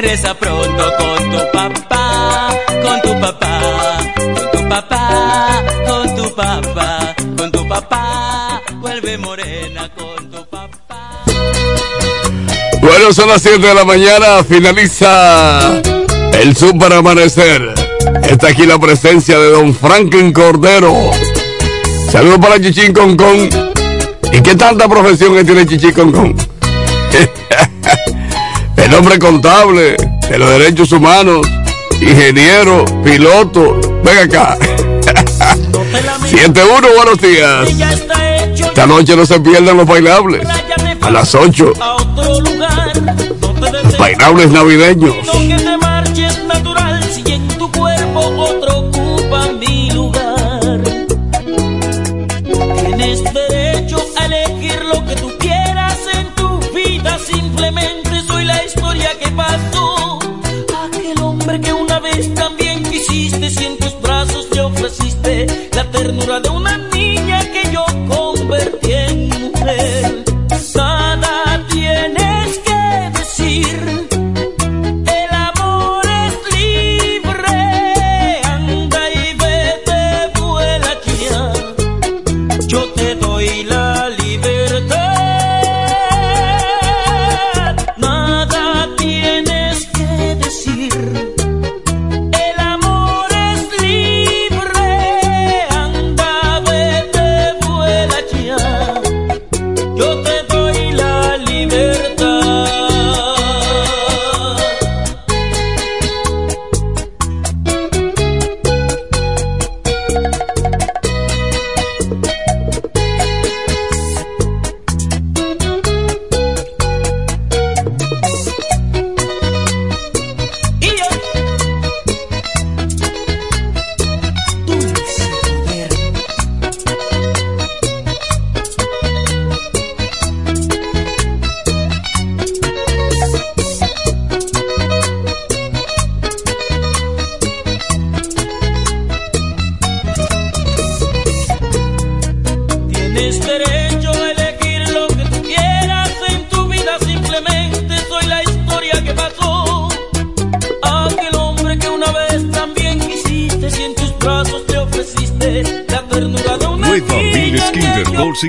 Regresa pronto con tu papá, con tu papá, con tu papá, con tu papá, con tu papá. Vuelve morena con tu papá. Bueno, son las 7 de la mañana, finaliza el Super Amanecer. Está aquí la presencia de don Franklin Cordero. Saludos para Chichín Concon. ¿Y qué tanta profesión que tiene Chichín Concon? El hombre contable de los derechos humanos, ingeniero, piloto. Ven acá. 7-1, buenos días. Esta noche no se pierdan los bailables. A las 8. Los bailables navideños.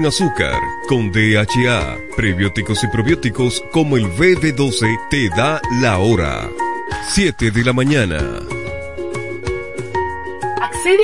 Azúcar, con DHA, prebióticos y probióticos como el BB12 te da la hora. 7 de la mañana.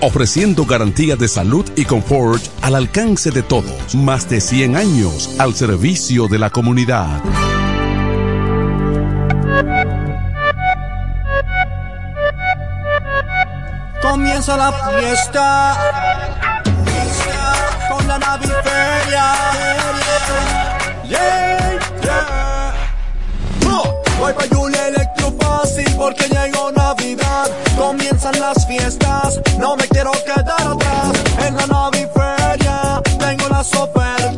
ofreciendo garantía de salud y confort al alcance de todos. Más de 100 años al servicio de la comunidad. Comienza la fiesta con la naviferia. Yeah, yeah. Oh, voy pa' Electro Fácil porque llegó Navidad. Comienzan las fiestas, no me quiero quedar atrás. En la naviferia tengo las ofertas,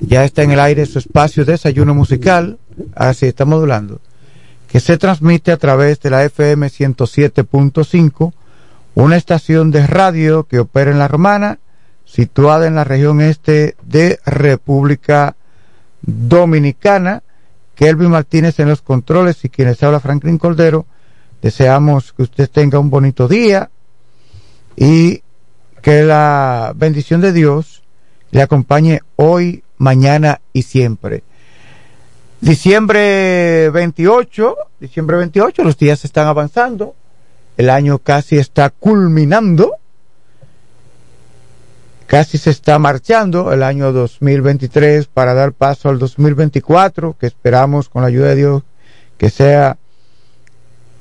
Ya está en el aire su espacio desayuno musical, así está modulando, que se transmite a través de la FM 107.5, una estación de radio que opera en la Romana, situada en la región este de República Dominicana. Kelvin Martínez en los controles y quienes habla Franklin Cordero. Deseamos que usted tenga un bonito día y que la bendición de Dios le acompañe hoy, mañana y siempre. Diciembre 28, diciembre 28, los días están avanzando, el año casi está culminando, casi se está marchando el año 2023 para dar paso al 2024, que esperamos con la ayuda de Dios que sea,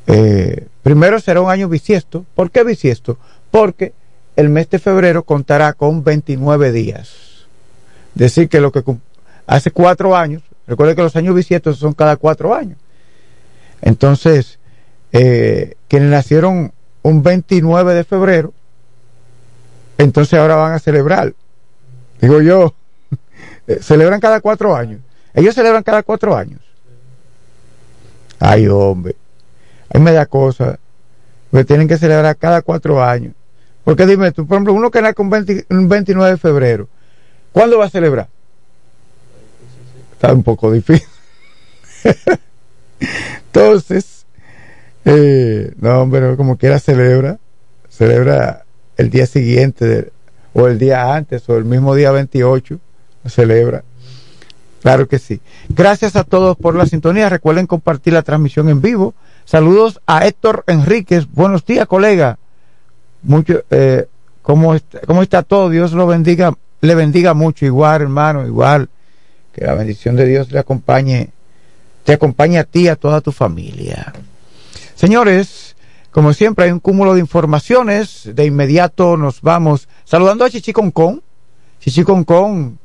eh, primero será un año bisiesto. ¿Por qué bisiesto? Porque el mes de febrero contará con 29 días. Decir que lo que hace cuatro años, recuerde que los años bisiestos son cada cuatro años. Entonces, eh, quienes nacieron un 29 de febrero, entonces ahora van a celebrar. Digo yo, celebran cada cuatro años. Ellos celebran cada cuatro años. Ay, hombre. Ahí me da cosa. Que tienen que celebrar cada cuatro años. Porque dime tú, por ejemplo, uno que nace con un 29 de febrero, ¿cuándo va a celebrar? Está un poco difícil. Entonces, eh, no, hombre, como quiera celebra, celebra el día siguiente o el día antes o el mismo día 28, celebra. Claro que sí. Gracias a todos por la sintonía. Recuerden compartir la transmisión en vivo. Saludos a Héctor Enríquez. Buenos días, colega. Mucho, eh, ¿cómo, está, ¿Cómo está todo? Dios lo bendiga, le bendiga mucho. Igual, hermano, igual. Que la bendición de Dios le acompañe, te acompañe a ti y a toda tu familia. Señores, como siempre hay un cúmulo de informaciones. De inmediato nos vamos saludando a Chichi Concón. Chichi Concón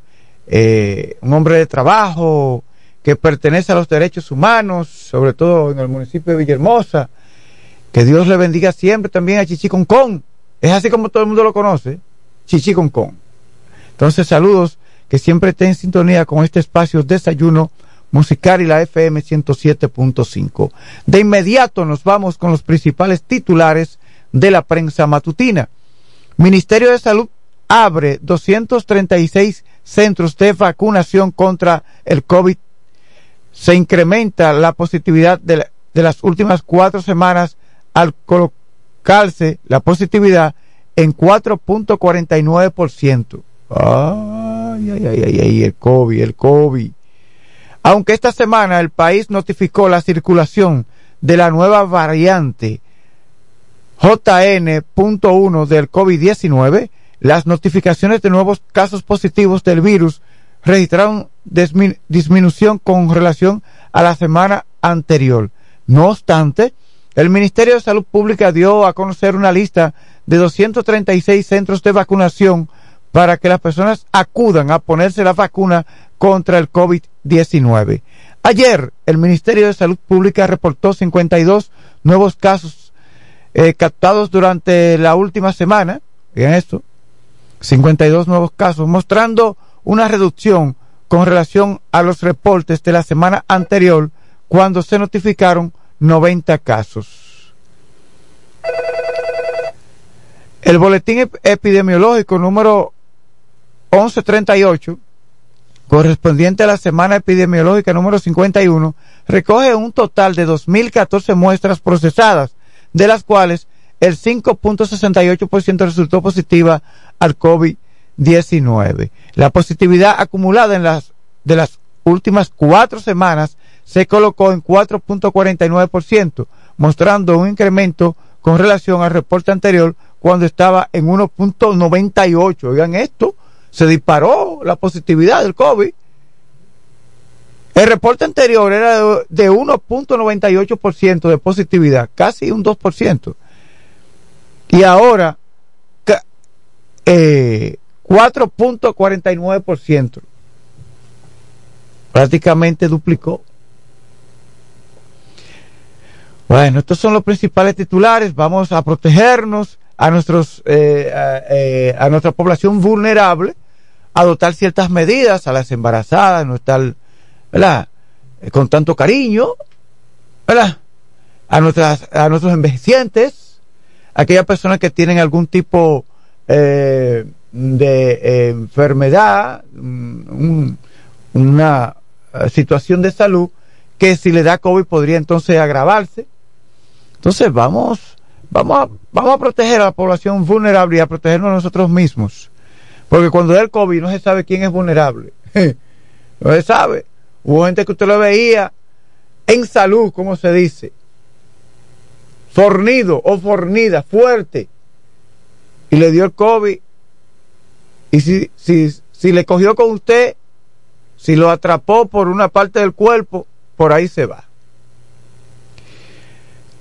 eh, un hombre de trabajo que pertenece a los derechos humanos, sobre todo en el municipio de Villahermosa. Que Dios le bendiga siempre también a Chichi Concón. Es así como todo el mundo lo conoce, Chichi Concón. Entonces, saludos, que siempre esté en sintonía con este espacio Desayuno Musical y la FM 107.5. De inmediato nos vamos con los principales titulares de la prensa matutina. Ministerio de Salud abre 236 centros de vacunación contra el COVID. Se incrementa la positividad de, las últimas cuatro semanas al colocarse la positividad en 4.49%. Ay, ay, ay, ay, el COVID, el COVID. Aunque esta semana el país notificó la circulación de la nueva variante JN.1 del COVID-19, las notificaciones de nuevos casos positivos del virus registraron disminución con relación a la semana anterior. No obstante, el Ministerio de Salud Pública dio a conocer una lista de 236 centros de vacunación para que las personas acudan a ponerse la vacuna contra el COVID-19. Ayer, el Ministerio de Salud Pública reportó 52 nuevos casos eh, captados durante la última semana. Vean esto. 52 nuevos casos, mostrando una reducción con relación a los reportes de la semana anterior, cuando se notificaron 90 casos. El boletín epidemiológico número 1138, correspondiente a la semana epidemiológica número 51, recoge un total de 2.014 muestras procesadas, de las cuales el 5.68% resultó positiva al COVID-19. La positividad acumulada en las de las últimas cuatro semanas se colocó en 4.49%, mostrando un incremento con relación al reporte anterior cuando estaba en 1.98. Oigan esto, se disparó la positividad del COVID. El reporte anterior era de 1.98% de positividad, casi un 2%. Y ahora, eh, 4.49%. Prácticamente duplicó. Bueno, estos son los principales titulares. Vamos a protegernos a nuestros eh, eh, a, nuestra población vulnerable, adoptar ciertas medidas a las embarazadas, no estar, ¿verdad? Eh, con tanto cariño, ¿verdad? A nuestras a nuestros envejecientes, aquellas personas que tienen algún tipo eh, de eh, enfermedad, mm, una eh, situación de salud, que si le da COVID podría entonces agravarse. Entonces vamos, vamos a, vamos a proteger a la población vulnerable y a protegernos a nosotros mismos. Porque cuando da el COVID no se sabe quién es vulnerable. no se sabe. hubo gente que usted lo veía en salud, como se dice, fornido o fornida, fuerte, y le dio el COVID. Y si, si, si le cogió con usted, si lo atrapó por una parte del cuerpo, por ahí se va.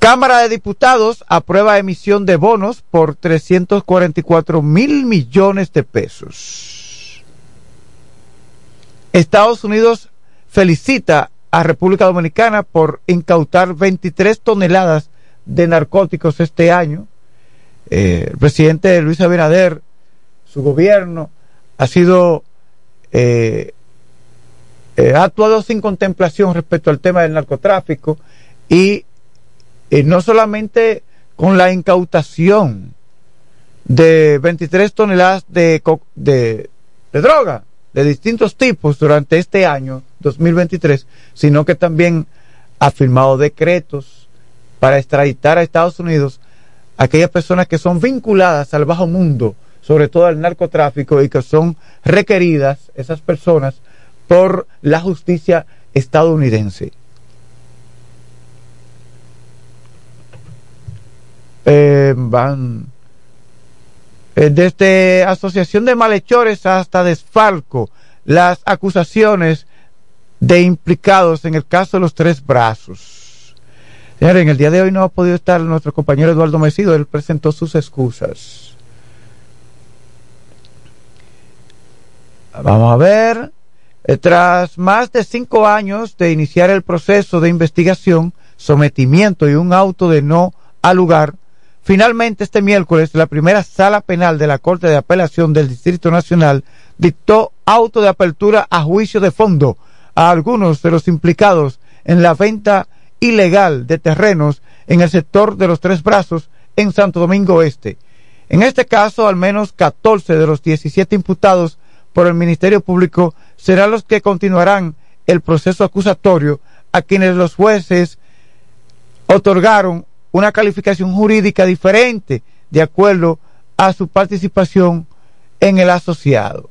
Cámara de Diputados aprueba emisión de bonos por 344 mil millones de pesos. Estados Unidos felicita a República Dominicana por incautar 23 toneladas de narcóticos este año. Eh, el presidente Luis Abinader, su gobierno, ha sido eh, eh, ha actuado sin contemplación respecto al tema del narcotráfico y no solamente con la incautación de 23 toneladas de, de, de droga de distintos tipos durante este año 2023, sino que también ha firmado decretos para extraditar a Estados Unidos a aquellas personas que son vinculadas al bajo mundo, sobre todo al narcotráfico, y que son requeridas, esas personas, por la justicia estadounidense. Eh, van eh, desde Asociación de Malhechores hasta Desfalco, las acusaciones de implicados en el caso de los tres brazos. Señores, en el día de hoy no ha podido estar nuestro compañero Eduardo Mesido, él presentó sus excusas. Vamos a ver. Eh, tras más de cinco años de iniciar el proceso de investigación, sometimiento y un auto de no al lugar, finalmente este miércoles la primera sala penal de la Corte de Apelación del Distrito Nacional dictó auto de apertura a juicio de fondo a algunos de los implicados en la venta ilegal de terrenos en el sector de los Tres Brazos en Santo Domingo Este. En este caso, al menos 14 de los 17 imputados por el Ministerio Público serán los que continuarán el proceso acusatorio a quienes los jueces otorgaron una calificación jurídica diferente de acuerdo a su participación en el asociado.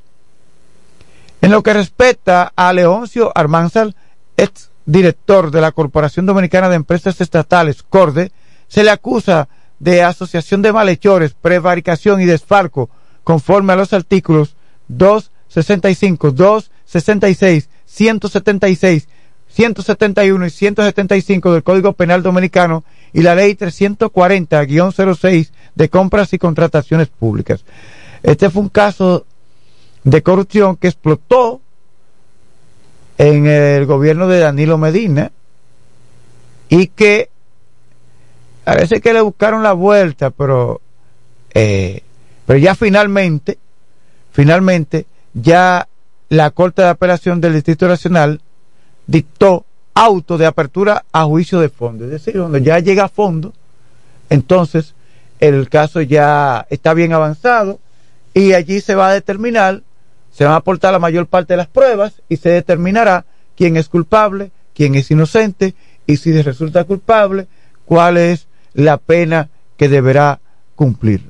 En lo que respecta a Leoncio Armanzal, ex director de la Corporación Dominicana de Empresas Estatales, CORDE, se le acusa de asociación de malhechores, prevaricación y desfalco, conforme a los artículos 265, 266, 176, 171 y 175 del Código Penal Dominicano y la Ley 340-06 de compras y contrataciones públicas. Este fue un caso de corrupción que explotó en el gobierno de Danilo Medina y que parece que le buscaron la vuelta, pero, eh, pero ya finalmente, finalmente, ya la Corte de Apelación del Distrito Nacional dictó auto de apertura a juicio de fondo. Es decir, cuando ya llega a fondo, entonces el caso ya está bien avanzado y allí se va a determinar, se van a aportar la mayor parte de las pruebas y se determinará quién es culpable, quién es inocente y si resulta culpable, cuál es la pena que deberá cumplir.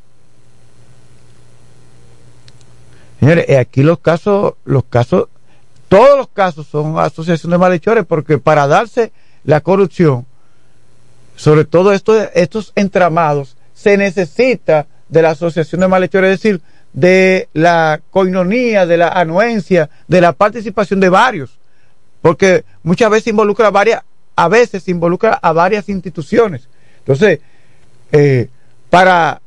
Señores, eh, aquí los casos, los casos todos los casos son asociación de malhechores porque para darse la corrupción, sobre todo estos, estos entramados, se necesita de la asociación de malhechores, es decir, de la coinonía, de la anuencia, de la participación de varios, porque muchas veces involucra a varias, a veces involucra a varias instituciones. Entonces, eh, para,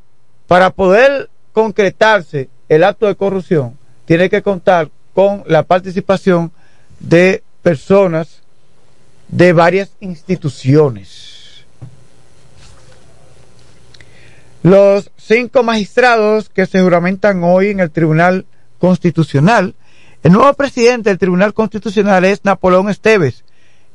para poder concretarse el acto de corrupción, tiene que contar con la participación de personas de varias instituciones. Los cinco magistrados que se juramentan hoy en el Tribunal Constitucional, el nuevo presidente del Tribunal Constitucional es Napoleón Esteves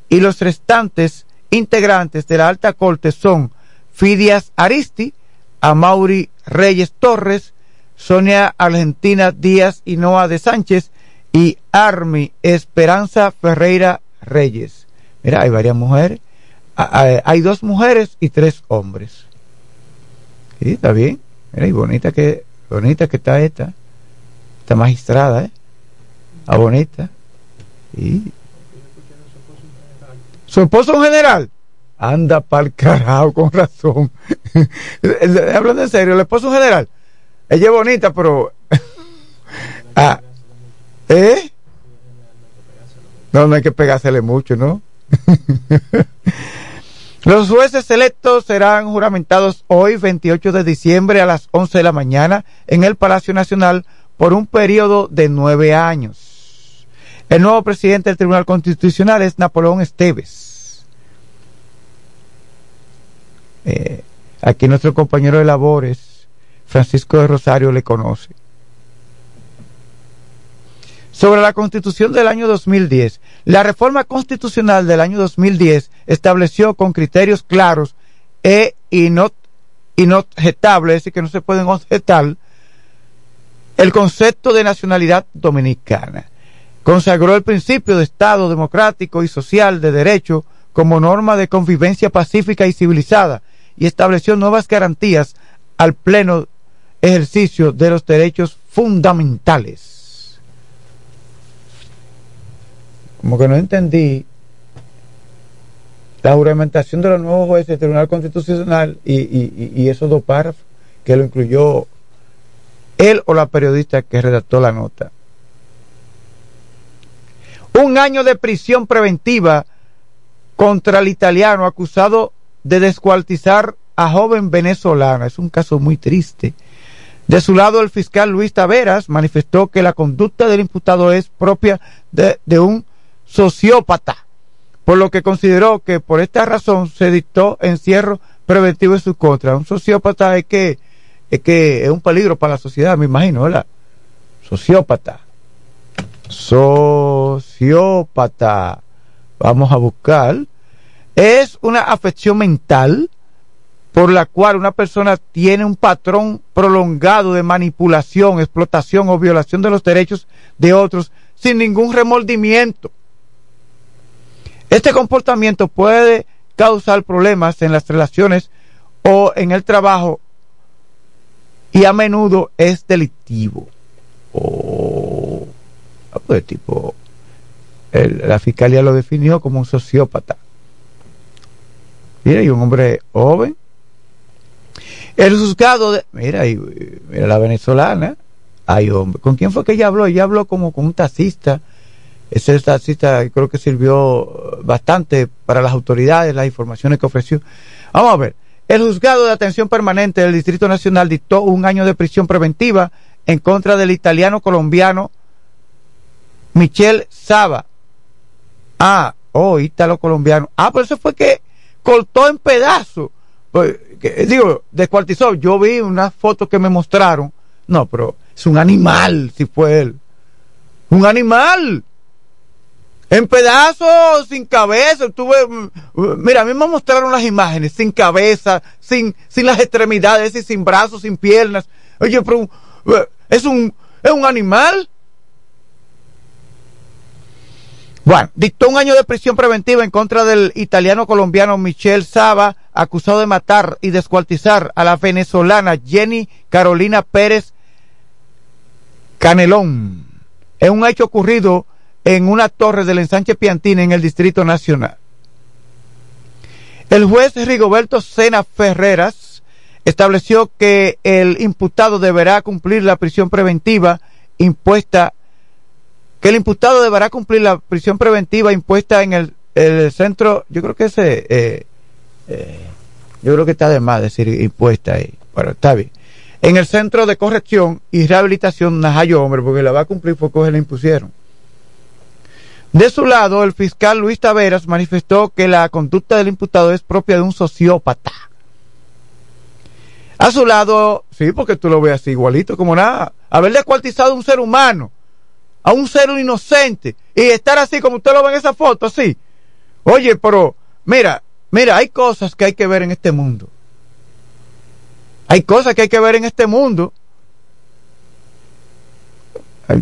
y los restantes integrantes de la Alta Corte son Fidias Aristi, Amauri Reyes Torres, Sonia Argentina Díaz y Noa de Sánchez y Armi Esperanza Ferreira Reyes. Mira, hay varias mujeres. Hay dos mujeres y tres hombres. Sí, está bien. Mira, y bonita que, bonita que está esta. Esta magistrada, ¿eh? Está bonita. Y Su esposo es un general. Anda pa'l carajo, con razón. Hablando en serio, el esposo es un general. Ella es bonita, pero. ah, ¿Eh? No, no hay que pegársele mucho, ¿no? Los jueces electos serán juramentados hoy, 28 de diciembre, a las 11 de la mañana, en el Palacio Nacional, por un periodo de nueve años. El nuevo presidente del Tribunal Constitucional es Napoleón Esteves. Eh, aquí nuestro compañero de labores, Francisco de Rosario, le conoce sobre la Constitución del año 2010. La reforma constitucional del año 2010 estableció con criterios claros e inobjetables, es decir, que no se pueden objetar, el concepto de nacionalidad dominicana. Consagró el principio de Estado democrático y social de derecho como norma de convivencia pacífica y civilizada y estableció nuevas garantías al pleno ejercicio de los derechos fundamentales. Como que no entendí la juramentación de los nuevos jueces del Tribunal Constitucional y, esos dos párrafos que lo incluyó él o la periodista que redactó la nota. Un año de prisión preventiva contra el italiano acusado de descuartizar a joven venezolana. Es un caso muy triste. De su lado, el fiscal Luis Taveras manifestó que la conducta del imputado es propia de un sociópata, por lo que consideró que por esta razón se dictó encierro preventivo en su contra. Un sociópata es que es que es un peligro para la sociedad, me imagino, ¿verdad? Sociópata. Sociópata. Vamos a buscar. Es una afección mental por la cual una persona tiene un patrón prolongado de manipulación, explotación o violación de los derechos de otros sin ningún remordimiento. Este comportamiento puede causar problemas en las relaciones o en el trabajo y a menudo es delictivo. Oh, pues tipo, la fiscalía lo definió como un sociópata. Mira, y un hombre joven. El juzgado de. Mira, y, mira la venezolana. Ay, hombre. ¿Con quién fue que ella habló? Ella habló como con un taxista ese taxista creo que sirvió bastante para las autoridades, las informaciones que ofreció. Vamos a ver. El juzgado de atención permanente del Distrito Nacional dictó un año de prisión preventiva en contra del italiano colombiano Michel Saba. Ah, oh, italo colombiano. Ah, pero eso fue que cortó en pedazos. Pues, digo, descuartizó. Yo vi una foto que me mostraron. No, pero es un animal, si fue él. Un animal en pedazos, sin cabeza. Tuve, mira, a mí me mostraron las imágenes, sin cabeza, sin, sin las extremidades, y sin brazos, sin piernas. Oye, pero es un, es un animal. Bueno, dictó un año de prisión preventiva en contra del italiano colombiano Michel Saba, acusado de matar y descuartizar a la venezolana Jenny Carolina Pérez Canelón. Es un hecho ocurrido en una torre del ensanche Piantini en el Distrito Nacional. El juez Rigoberto Sena Ferreras estableció que el imputado deberá cumplir la prisión preventiva impuesta, que el imputado deberá cumplir la prisión preventiva impuesta en el, centro, yo creo que ese, eh, eh, yo creo que está de más decir impuesta ahí, pero está bien. En el centro de corrección y rehabilitación Najayo Hombre, porque la va a cumplir porque se le impusieron. De su lado, el fiscal Luis Taveras manifestó que la conducta del imputado es propia de un sociópata. A su lado, sí, porque tú lo ves así, igualito como nada, haber descuartizado a un ser humano, a un ser inocente, y estar así como usted lo ve en esa foto, así. Oye, pero, mira, mira, hay cosas que hay que ver en este mundo. Hay cosas que hay que ver en este mundo.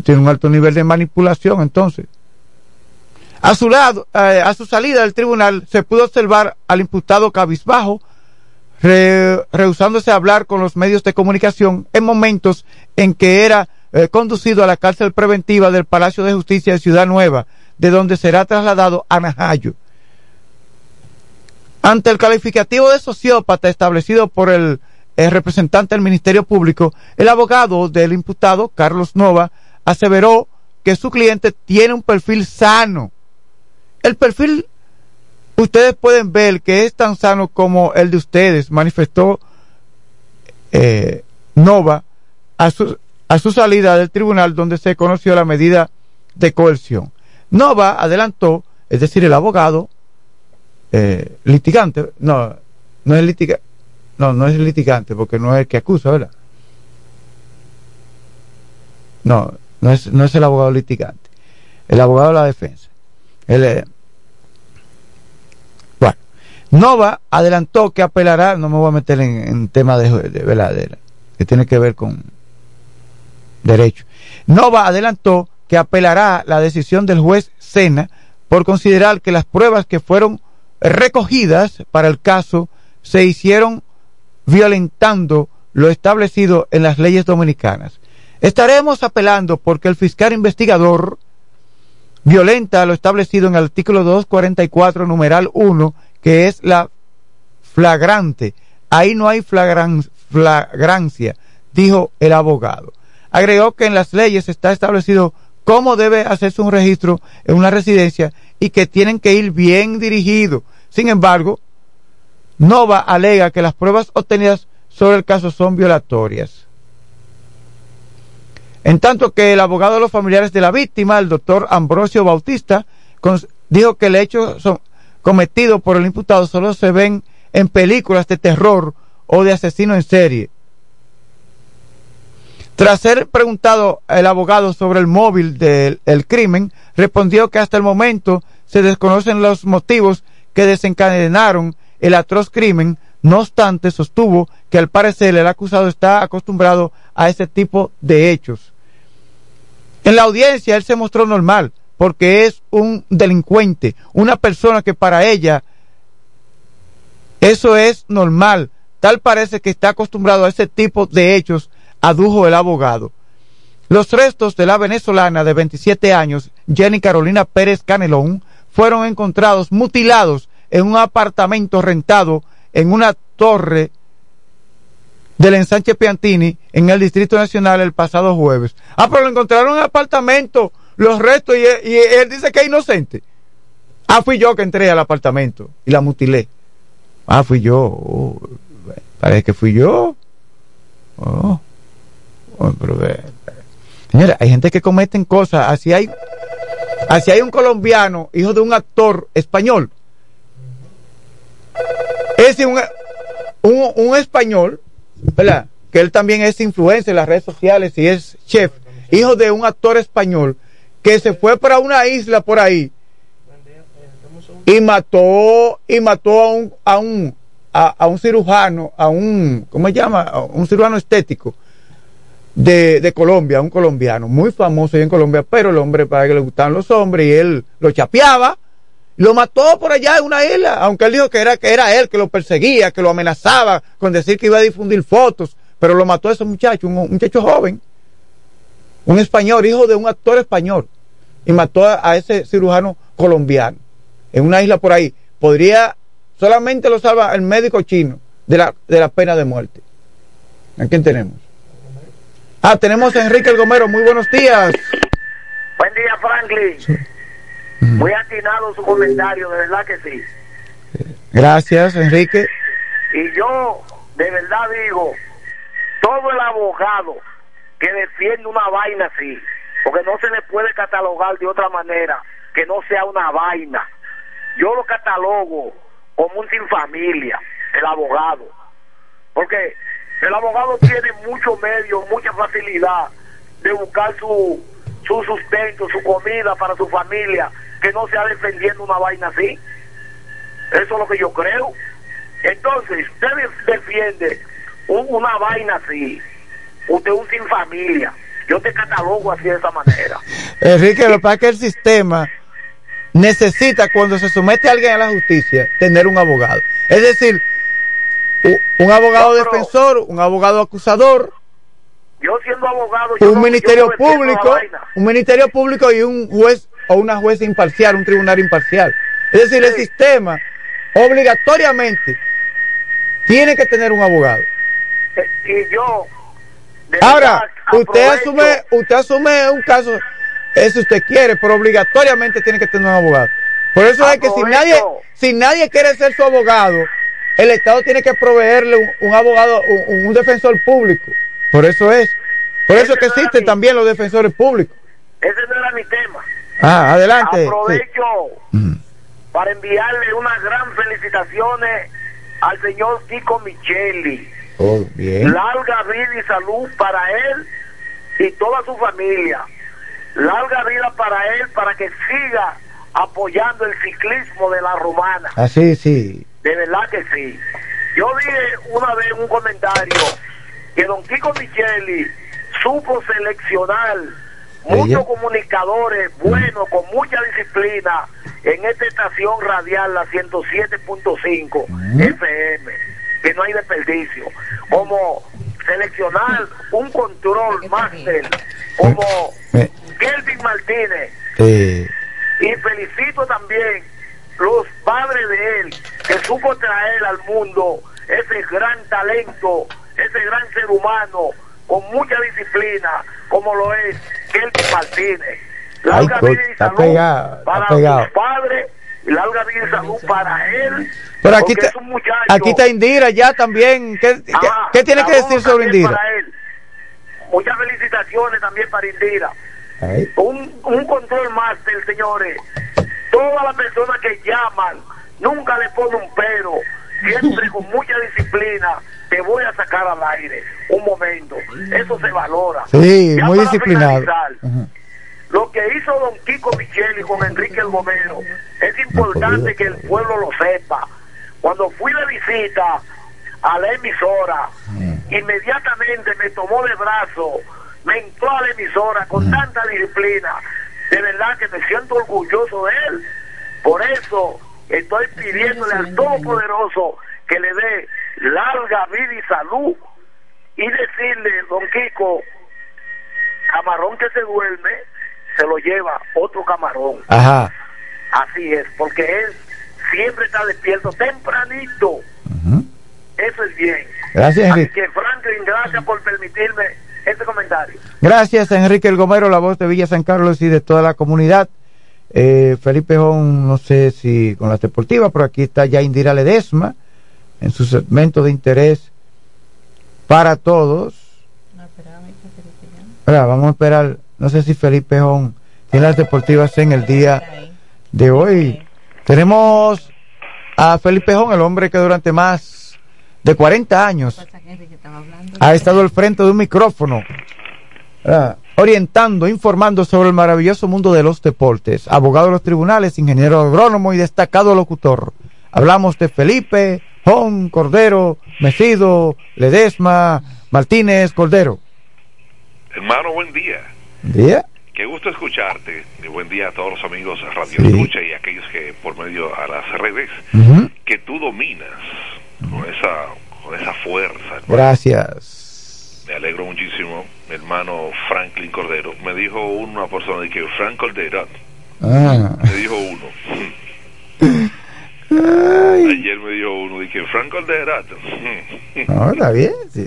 tiene un alto nivel de manipulación, entonces. A su lado, eh, a su salida del tribunal, se pudo observar al imputado cabizbajo, rehusándose a hablar con los medios de comunicación en momentos en que era eh, conducido a la cárcel preventiva del Palacio de Justicia de Ciudad Nueva, de donde será trasladado a Najayo. Ante el calificativo de sociópata establecido por el, el representante del Ministerio Público, el abogado del imputado, Carlos Nova, aseveró que su cliente tiene un perfil sano. El perfil, ustedes pueden ver que es tan sano como el de ustedes, manifestó eh, Nova a su, salida del tribunal donde se conoció la medida de coerción. Nova adelantó, es decir, el abogado, eh, litigante, no, no es litigante, no, no es litigante porque no es el que acusa, ¿verdad? No, no es, no es el abogado litigante, el abogado de la defensa. Él, eh, Nova adelantó que apelará, no me voy a meter en, tema de, de, de, que tiene que ver con derecho. Nova adelantó que apelará la decisión del juez Sena por considerar que las pruebas que fueron recogidas para el caso se hicieron violentando lo establecido en las leyes dominicanas. Estaremos apelando porque el fiscal investigador violenta lo establecido en el artículo 244, numeral 1, que es la flagrante. Ahí no hay flagran, flagrancia, dijo el abogado. Agregó que en las leyes está establecido cómo debe hacerse un registro en una residencia y que tienen que ir bien dirigidos. Sin embargo, Nova alega que las pruebas obtenidas sobre el caso son violatorias. En tanto que el abogado de los familiares de la víctima, el doctor Ambrosio Bautista, dijo que el hecho cometido por el imputado solo se ven en películas de terror o de asesino en serie. Tras ser preguntado el abogado sobre el móvil del crimen, respondió que hasta el momento se desconocen los motivos que desencadenaron el atroz crimen. No obstante, sostuvo que al parecer el acusado está acostumbrado a ese tipo de hechos. En la audiencia él se mostró normal, porque es un delincuente, una persona que para ella eso es normal. Tal parece que está acostumbrado a ese tipo de hechos adujo el abogado. Los restos de la venezolana de 27 años, Jenny Carolina Pérez Canelón, fueron encontrados mutilados en un apartamento rentado en una torre del ensanche Piantini en el Distrito Nacional el pasado jueves. Ah, pero lo encontraron en un apartamento, los restos, y él, dice que es inocente. Ah, fui yo que entré al apartamento y la mutilé. Ah, fui yo. Oh, parece que fui yo. Oh. Oh, señora, hay gente que cometen cosas. Así hay, así hay un colombiano, hijo de un actor español. Es un, un, un español, ¿verdad? Que él también es influencer en las redes sociales y es chef, hijo de un actor español que se fue para una isla por ahí y mató y mató a un a un a, un cirujano, a un ¿cómo se llama? A un cirujano estético de, de, Colombia, un colombiano muy famoso en Colombia, pero el hombre para que le gustaban los hombres y él lo chapeaba, lo mató por allá en una isla, aunque él dijo que era, que era él que lo perseguía, que lo amenazaba con decir que iba a difundir fotos, pero lo mató a ese muchacho, un muchacho joven, un español, hijo de un actor español, y mató a, a ese cirujano colombiano en una isla por ahí. Podría, solamente lo salva el médico chino de la, de la pena de muerte. ¿A quién tenemos? Ah, tenemos a Enrique El Gomero. Muy buenos días. Buen día, Franklin. Muy atinado su comentario, de verdad que sí. Gracias, Enrique. Y yo, de verdad digo, todo el abogado que defiende una vaina así, porque no se le puede catalogar de otra manera que no sea una vaina. Yo lo catalogo como un sin familia, el abogado. Porque el abogado tiene muchos medios, mucha facilidad de buscar su, su sustento, su comida para su familia, que no sea defendiendo una vaina así. Eso es lo que yo creo. Entonces, usted defiende una vaina así, usted es un sin familia. Yo te catalogo así de esa manera. Enrique, lo que pasa es que el sistema necesita, cuando se somete a alguien a la justicia, tener un abogado. Es decir, un abogado no, defensor, un abogado acusador. Yo siendo abogado, un no, ministerio público, un ministerio público y un juez o una jueza imparcial, un tribunal imparcial. Es decir, sí. el sistema obligatoriamente tiene que tener un abogado. Eh, Y yo, Ahora, usted asume, usted asume un caso, eso usted quiere, pero obligatoriamente tiene que tener un abogado. Por eso es que si nadie, si nadie quiere ser su abogado, el Estado tiene que proveerle un, un abogado, un, un defensor público. Por eso es. Por eso es que existen también los defensores públicos. Ese no era mi tema. Ah, adelante. sí. Aprovecho para enviarle unas gran felicitaciones al señor Kiko Micheli. Oh, bien. Larga vida y salud para él y toda su familia. Larga vida para él para que siga apoyando el ciclismo de la romana. Así, sí. De verdad que sí. Yo dije una vez en un comentario que don Kiko Micheli supo seleccionar muchos Ella. comunicadores buenos, con mucha disciplina, en esta estación radial, la 107.5 FM, que no hay desperdicio. Como seleccionar un control máster, como Eh, Kelvin Martínez, eh, y felicito también los padres de él que supo traer al mundo ese gran talento, ese gran ser humano con mucha disciplina como lo es Kelvin Martínez. Larga Ay, vida y está salud pegado, está para pegado. sus padres larga vida y salud para él. Pero aquí está, es un muchacho. aquí está Indira ya también. ¿Qué, qué- Ah, qué tiene que decir sobre Indira? para él. Muchas felicitaciones también para Indira. Un, un control máster, señores. Todas las personas que llaman, nunca le pone un pero. Siempre con mucha disciplina, te voy a sacar al aire. Un momento. Eso se valora. Sí, Ya muy disciplinado. finalizar. Lo que hizo don Kiko Micheli con Enrique el Gomero es importante que el pueblo lo sepa. Cuando fui de visita a la emisora, inmediatamente me tomó de brazo, me entró a la emisora con tanta disciplina. De verdad que me siento orgulloso de él. Por eso estoy pidiéndole al Todopoderoso que le dé larga vida y salud y decirle, don Kiko, camarón que se duerme, se lo lleva otro camarón. Ajá. Así es, porque él siempre está despierto tempranito. Eso es bien. Gracias, Así que Franklin, gracias por permitirme este comentario. Gracias, Enrique El Gomero, la voz de Villa San Carlos y de toda la comunidad. Eh, Felipe Jón, no sé si con las deportivas, pero aquí está ya Indira Ledesma en su segmento de interés para todos. Ahora, vamos a esperar, no sé si Felipe Jón tiene las deportivas en el día de hoy. Tenemos a Felipe Jón, el hombre que durante más de 40 años ha estado al frente de un micrófono, ah, orientando, informando sobre el maravilloso mundo de los deportes. Abogado de los tribunales, ingeniero agrónomo y destacado locutor. Hablamos de Felipe, Jón, Cordero, Mesido, Ledesma, Martínez, Cordero. Hermano, buen día. ¿Día? Qué gusto escucharte. Buen día a todos los amigos de Radio Sí. Escucha y aquellos que por medio a las redes que tú dominas con esa con esa fuerza. hermano. Gracias. Me alegro muchísimo. Mi hermano Franklin Cordero me dijo una persona de que Frank Cordero Ah. me dijo uno. Ayer me dijo uno de que Frank Cordero. No, está bien. sí.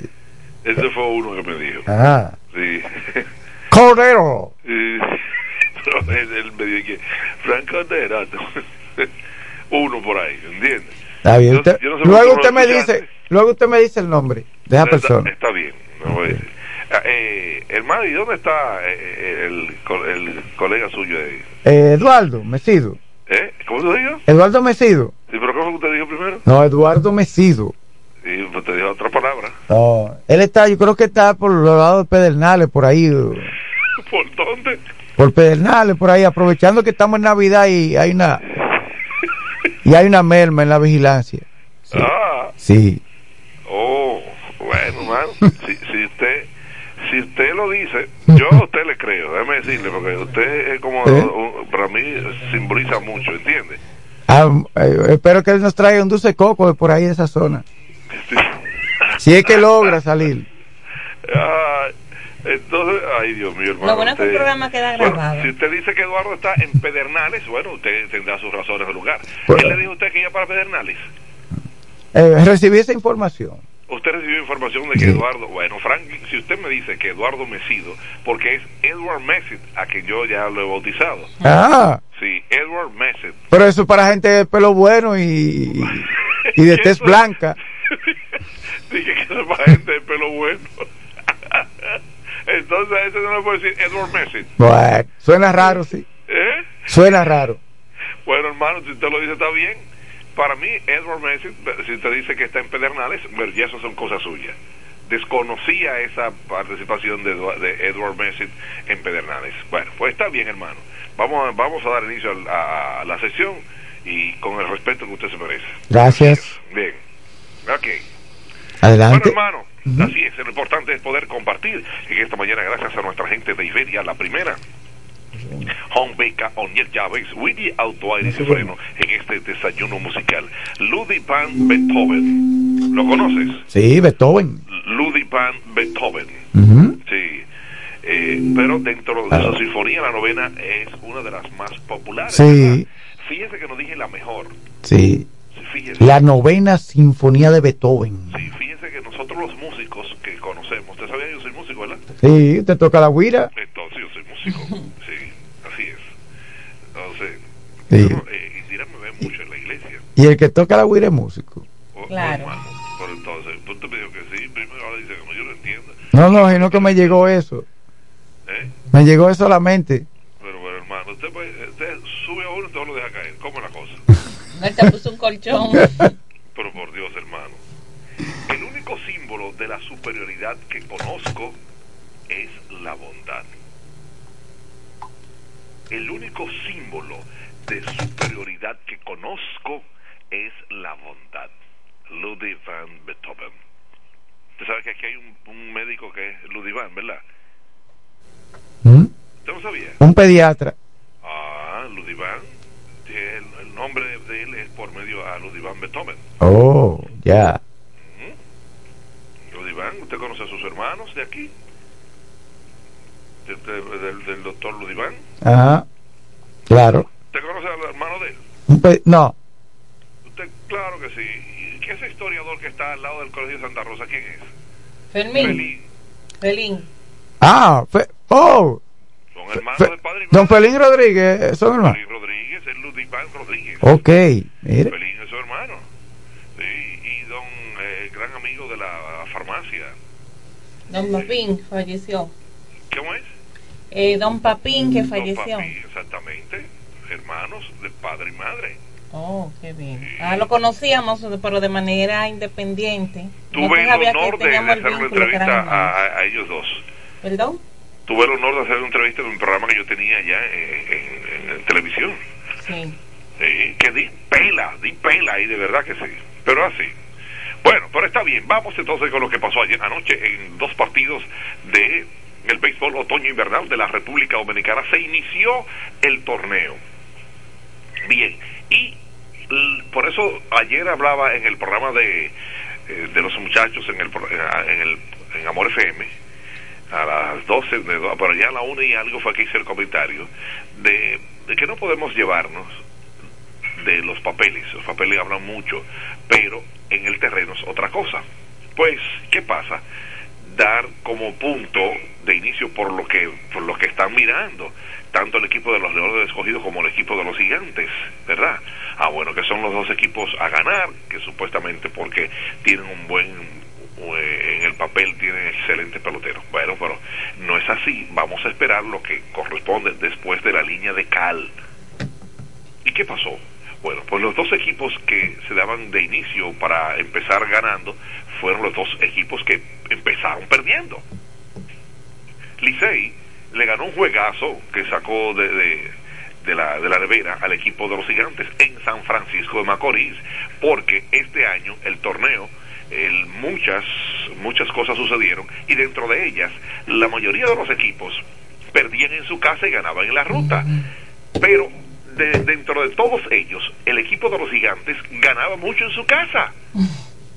Ese fue uno que me dijo. Ajá. Sí. Cordero. Él, él me dijo que Frank Cordero. uno por ahí, ¿entiendes? Está bien. Yo- Usted- yo no sé por luego usted me dice, luego usted me dice el nombre de esa persona. Está, bien. no voy a decir. Ah, eh, hermano, ¿y dónde está eh, el, co- el colega suyo ahí? Eh, Eduardo Mesido. ¿Eh? ¿Cómo te digo? Eduardo Mesido. Sí, pero ¿cómo usted dijo primero? No, Eduardo Mesido. Y pues te dijo otra palabra. No, él está, yo creo que está por los lados de Pedernales, por ahí, eh, ¿Por dónde? por Pedernales, por ahí, aprovechando que estamos en Navidad y hay una, y hay una merma en la vigilancia. Ah, Sí. oh, bueno, hermano. si, si usted si usted lo dice, yo a usted le creo, déjeme decirle, porque usted es como, ¿Eh? un- para mí simboliza mucho, ¿entiende? Ah, eh, espero que él nos traiga un dulce coco de por ahí de esa zona. Si es que logra salir. Ah, Entonces, ay Dios mío, hermano. Lo bueno es que el programa queda Bueno, grabado. si usted dice que Eduardo está en Pedernales, bueno, usted tendrá sus razones de lugar. ¿Quién le dijo a usted que iba para Pedernales? Eh, recibí esa información. Usted recibió información de que Eduardo, bueno, Frank, si usted me dice que Eduardo Mesido, porque es Edward Messit, a quien yo ya lo he bautizado. Ah, Sí, Edward Messit. pero eso para gente de pelo bueno y, y de tez blanca. Dije que eso es para gente de pelo bueno. Entonces, a ese no le puedo decir Edward Messit. Bueno, suena raro, sí. ¿Eh? Suena raro. Bueno, hermano, si usted lo dice, está bien. Para mí, Edward Messi, si usted dice que está en Pedernales, bueno, ya eso son cosas suyas. Desconocía esa participación de, Edward Messi en Pedernales. Bueno, pues está bien, hermano. Vamos a, vamos a dar inicio a, a la sesión y con el respeto que usted se merece. Gracias. Bien. Ok. Adelante. Bueno, hermano, así es. Lo importante es poder compartir en esta mañana, gracias a nuestra gente de Iberia, la primera. Home Beca, Oniel Llaves, Willy Auto Aire y Freno en este desayuno musical. Ludwig van Beethoven. ¿Lo conoces? Sí, Beethoven. Ludwig van Beethoven. Sí. Eh, pero dentro de su sinfonía, la novena es una de las más populares. Sí, Fíjese que no dije la mejor. sí. Fíjese. La novena sinfonía de Beethoven. Sí, fíjese nosotros los músicos que conocemos, usted sabía que yo soy músico, ¿verdad? Sí, te toca la guira. Entonces yo soy músico, sí, así es. Entonces, Sí. bueno, eh, me ve mucho en la iglesia. Y el que toca la guira es músico. Claro. Pero entonces, usted me dijo que sí, primero ahora dice que no, yo lo entiendo. No, no, sino que me llegó eso. ¿Eh? Me llegó eso a la mente. Pero bueno, hermano, usted, puede- usted sube a uno y todo lo deja caer. ¿Cómo es la cosa? Él te puso un colchón. Pero por Dios, hermano. De la superioridad que conozco es la bondad. El único símbolo de superioridad que conozco es la bondad. Ludwig van Beethoven. Usted sabe que aquí hay un, un médico que es Ludwig van, ¿verdad? ¿Mm? ¿Usted no sabía? Un pediatra. Ah, Ludwig van. El, el nombre de él es por medio a Ludwig van Beethoven. Oh, ya. Ludwig van, ¿usted conoce a sus hermanos de aquí? De- de- del, del doctor Ludwig van. Ajá. Claro. ¿Usted conoce al hermano de él? Pe- no. Usted, claro que sí. ¿Y qué es ese historiador que está al lado del Colegio de Santa Rosa? ¿Quién es? Fermín. Felín. Felín. Ah, fe- oh. Son hermanos Fe- de padre Don. Felín Rodríguez, son hermanos. Felín Rodríguez, es Ludwig van Rodríguez. Ok, mire. Felín es su hermano. Sí, y don, eh, gran amigo de la farmacia. Don Papín falleció. ¿Cómo es? Eh, don Papín que Don falleció. Exactamente. Hermanos de padre y madre. Oh, qué bien. Ah, lo conocíamos, pero de manera independiente. Tuve el honor de, hacer una entrevista a, ellos dos. ¿Perdón? Tuve el honor de hacer una entrevista en un programa que yo tenía ya en, en- en televisión. Sí. Que di pela, di pela ahí, de verdad que sí. Pero así. Bueno, pero está bien. Vamos entonces con lo que pasó ayer anoche en dos partidos de el béisbol otoño-invernal de la República Dominicana. Se inició el torneo. Bien. Y por eso ayer hablaba en el programa de, eh, de los muchachos en el, en el en Amor FM a las 12, de, pero ya a la 1 y algo fue que hice el comentario de, de que no podemos llevarnos de los papeles. Los papeles hablan mucho, pero en el terreno es otra cosa. Pues, ¿qué pasa? Dar como punto de inicio por lo que por lo que están mirando, tanto el equipo de los Leones del Escogido como el equipo de los Gigantes, ¿verdad? Ah, bueno, que son los dos equipos a ganar, que supuestamente porque tienen un buen eh, en el papel tienen excelentes peloteros. Bueno, pero no es así. Vamos a esperar lo que corresponde después de la línea de cal. ¿Y qué pasó? Bueno, pues los dos equipos que se daban de inicio para empezar ganando fueron los dos equipos que empezaron perdiendo. Licey le ganó un juegazo que sacó de, de, de la, de la nevera al equipo de los gigantes en San Francisco de Macorís, porque este año el torneo, el- muchas, muchas cosas sucedieron y dentro de ellas la mayoría de los equipos perdían en su casa y ganaban en la ruta. Pero de- dentro de todos ellos, el equipo de los gigantes ganaba mucho en su casa.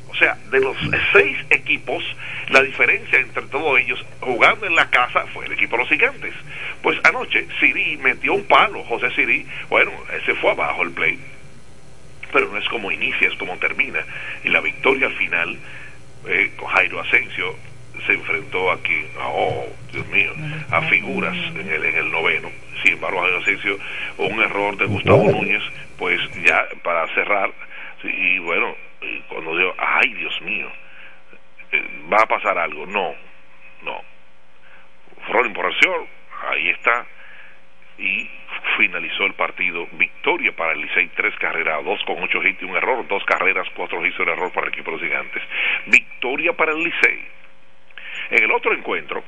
O sea, de los seis equipos, la diferencia entre todos ellos jugando en la casa fue el equipo de los gigantes. Pues anoche Siri metió un palo, José Siri, bueno, ese fue abajo el play. Pero no es como inicia, es como termina. Y la victoria al final, eh, con Jairo Asensio, se enfrentó aquí, a, oh, Dios mío, a figuras en el, en el noveno. Sin embargo, Asensio, un error de Gustavo Núñez, pues ya para cerrar, y bueno, y cuando digo, ay Dios mío, eh, va a pasar algo, no, no. Rolling por acción, ahí está, y finalizó el partido. Victoria para el Licey, tres carreras, dos con ocho hits y un error, dos carreras, cuatro hits y un error para el equipo de los gigantes. Victoria para el Licey. En el otro encuentro,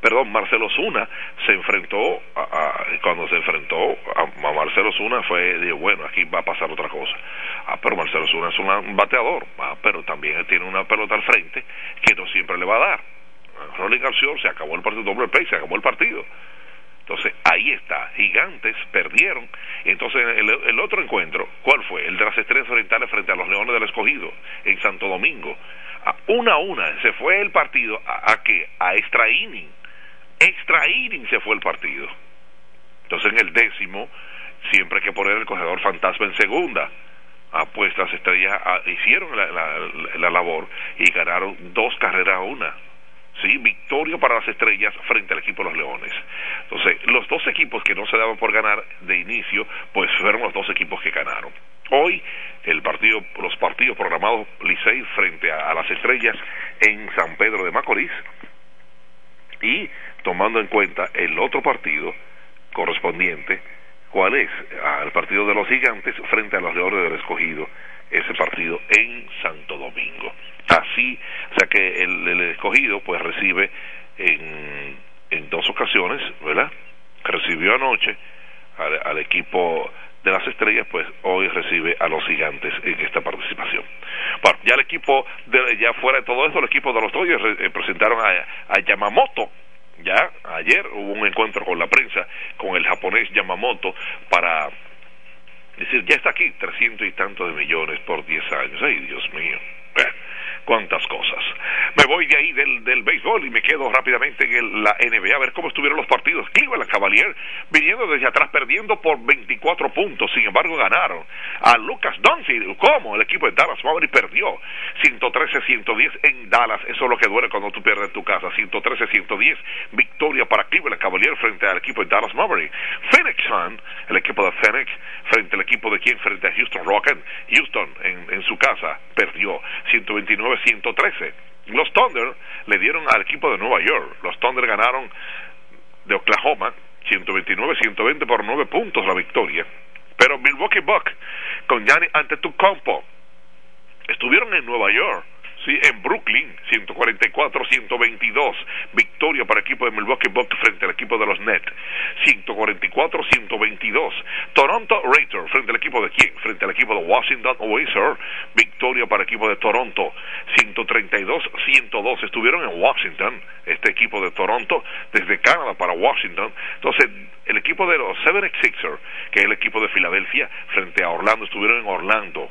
perdón, Marcelo Zuna se enfrentó, a, cuando se enfrentó a, Marcelo Zuna fue, dijo, bueno, aquí va a pasar otra cosa. Ah, pero Marcelo Zuna es un bateador, ah, pero también tiene una pelota al frente que no siempre le va a dar. Ah, Rolling García se acabó el partido, doble play, se acabó el partido. Entonces, ahí está, gigantes perdieron. Entonces, el, el otro encuentro, ¿cuál fue? El de las Estrellas Orientales frente a los Leones del Escogido, en Santo Domingo. Una a una, se fue el partido a, a? A extra inning. Extra inning se fue el partido. Entonces, en el décimo, siempre hay que poner el corredor fantasma en segunda. Ah, pues las estrellas hicieron la, la- la labor y ganaron dos carreras a una. Sí, victoria para las estrellas frente al equipo de los leones. Entonces, los dos equipos que no se daban por ganar de inicio, pues fueron los dos equipos que ganaron. Hoy, el partido, los partidos programados Licey frente a, las estrellas en San Pedro de Macorís y tomando en cuenta el otro partido correspondiente, ¿cuál es? Al partido de los gigantes frente a los leones del escogido, ese partido en Santo Domingo. Así, o sea que el, el escogido pues recibe en, en dos ocasiones, ¿verdad? Recibió anoche al equipo de las estrellas, pues hoy recibe a los gigantes en esta participación. Bueno, ya el equipo, de, ya fuera de todo esto, el equipo de los Dodgers eh, presentaron a, a Yamamoto, ya ayer hubo un encuentro con la prensa, con el japonés Yamamoto, para decir, ya está aquí, 300 y tantos de millones por 10 años. Ay, Dios mío. Eh, cuántas cosas. Me voy de ahí del, del béisbol y me quedo rápidamente en el- la NBA a ver cómo estuvieron los partidos. Cleveland Cavalier viniendo desde atrás perdiendo por 24 puntos, sin embargo ganaron. A Lucas Doncic, ¿cómo? El equipo de Dallas Mavericks perdió 113-110 en Dallas. Eso es lo que duele cuando tú pierdes en tu casa. 113-110, victoria para Cleveland Cavalier frente al equipo de Dallas Mavericks. Phoenix Sun, el equipo de Phoenix frente al equipo de quién? Frente a Houston Rockets. Houston en, en su casa perdió 129-113. Los Thunder le dieron al equipo de Nueva York. Los Thunder ganaron de Oklahoma 129-120 por 9 puntos la victoria. Pero Milwaukee Bucks con Gianni Antetokounmpo estuvieron en Nueva York, sí, en Brooklyn 144-122, victoria para el equipo de Milwaukee Bucks frente al equipo de los Nets 144-122. Toronto Raptors frente al equipo de quién? Frente al equipo de Washington Wizards, victoria para el equipo de Toronto 132-102. Estuvieron en Washington, este equipo de Toronto, desde Canadá para Washington. Entonces, el equipo de los 76ers, que es el equipo de Filadelfia, frente a Orlando, estuvieron en Orlando.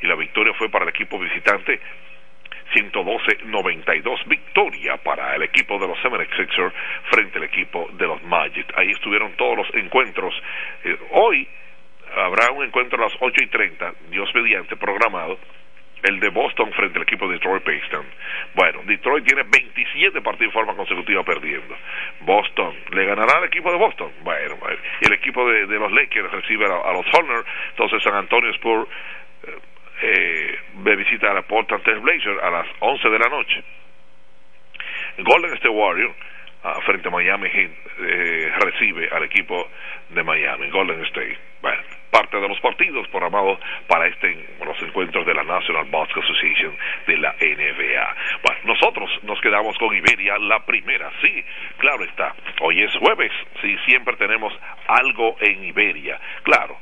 Y la victoria fue para el equipo visitante 112-92 victoria para el equipo de los 76ers frente al equipo de los Magic. Ahí estuvieron todos los encuentros. Eh, hoy habrá un encuentro a las 8 y 30, Dios mediante, programado. El de Boston frente al equipo de Detroit Pistons. Bueno, Detroit tiene 27 partidos de forma consecutiva perdiendo. Boston, ¿le ganará al equipo de Boston? Bueno, y el equipo de, los Lakers recibe a, a los Hornets. Entonces San Antonio Spurs eh, eh, de visita a la Portland Trail a las 11 de la noche. Golden State Warrior ah, frente a Miami Heat eh, recibe al equipo de Miami, Golden State. Bueno, parte de los partidos programados para este los encuentros de la National Basketball Association de la NBA. Bueno, nosotros nos quedamos con Iberia la primera, sí, claro está. Hoy es jueves, sí, siempre tenemos algo en Iberia. Claro,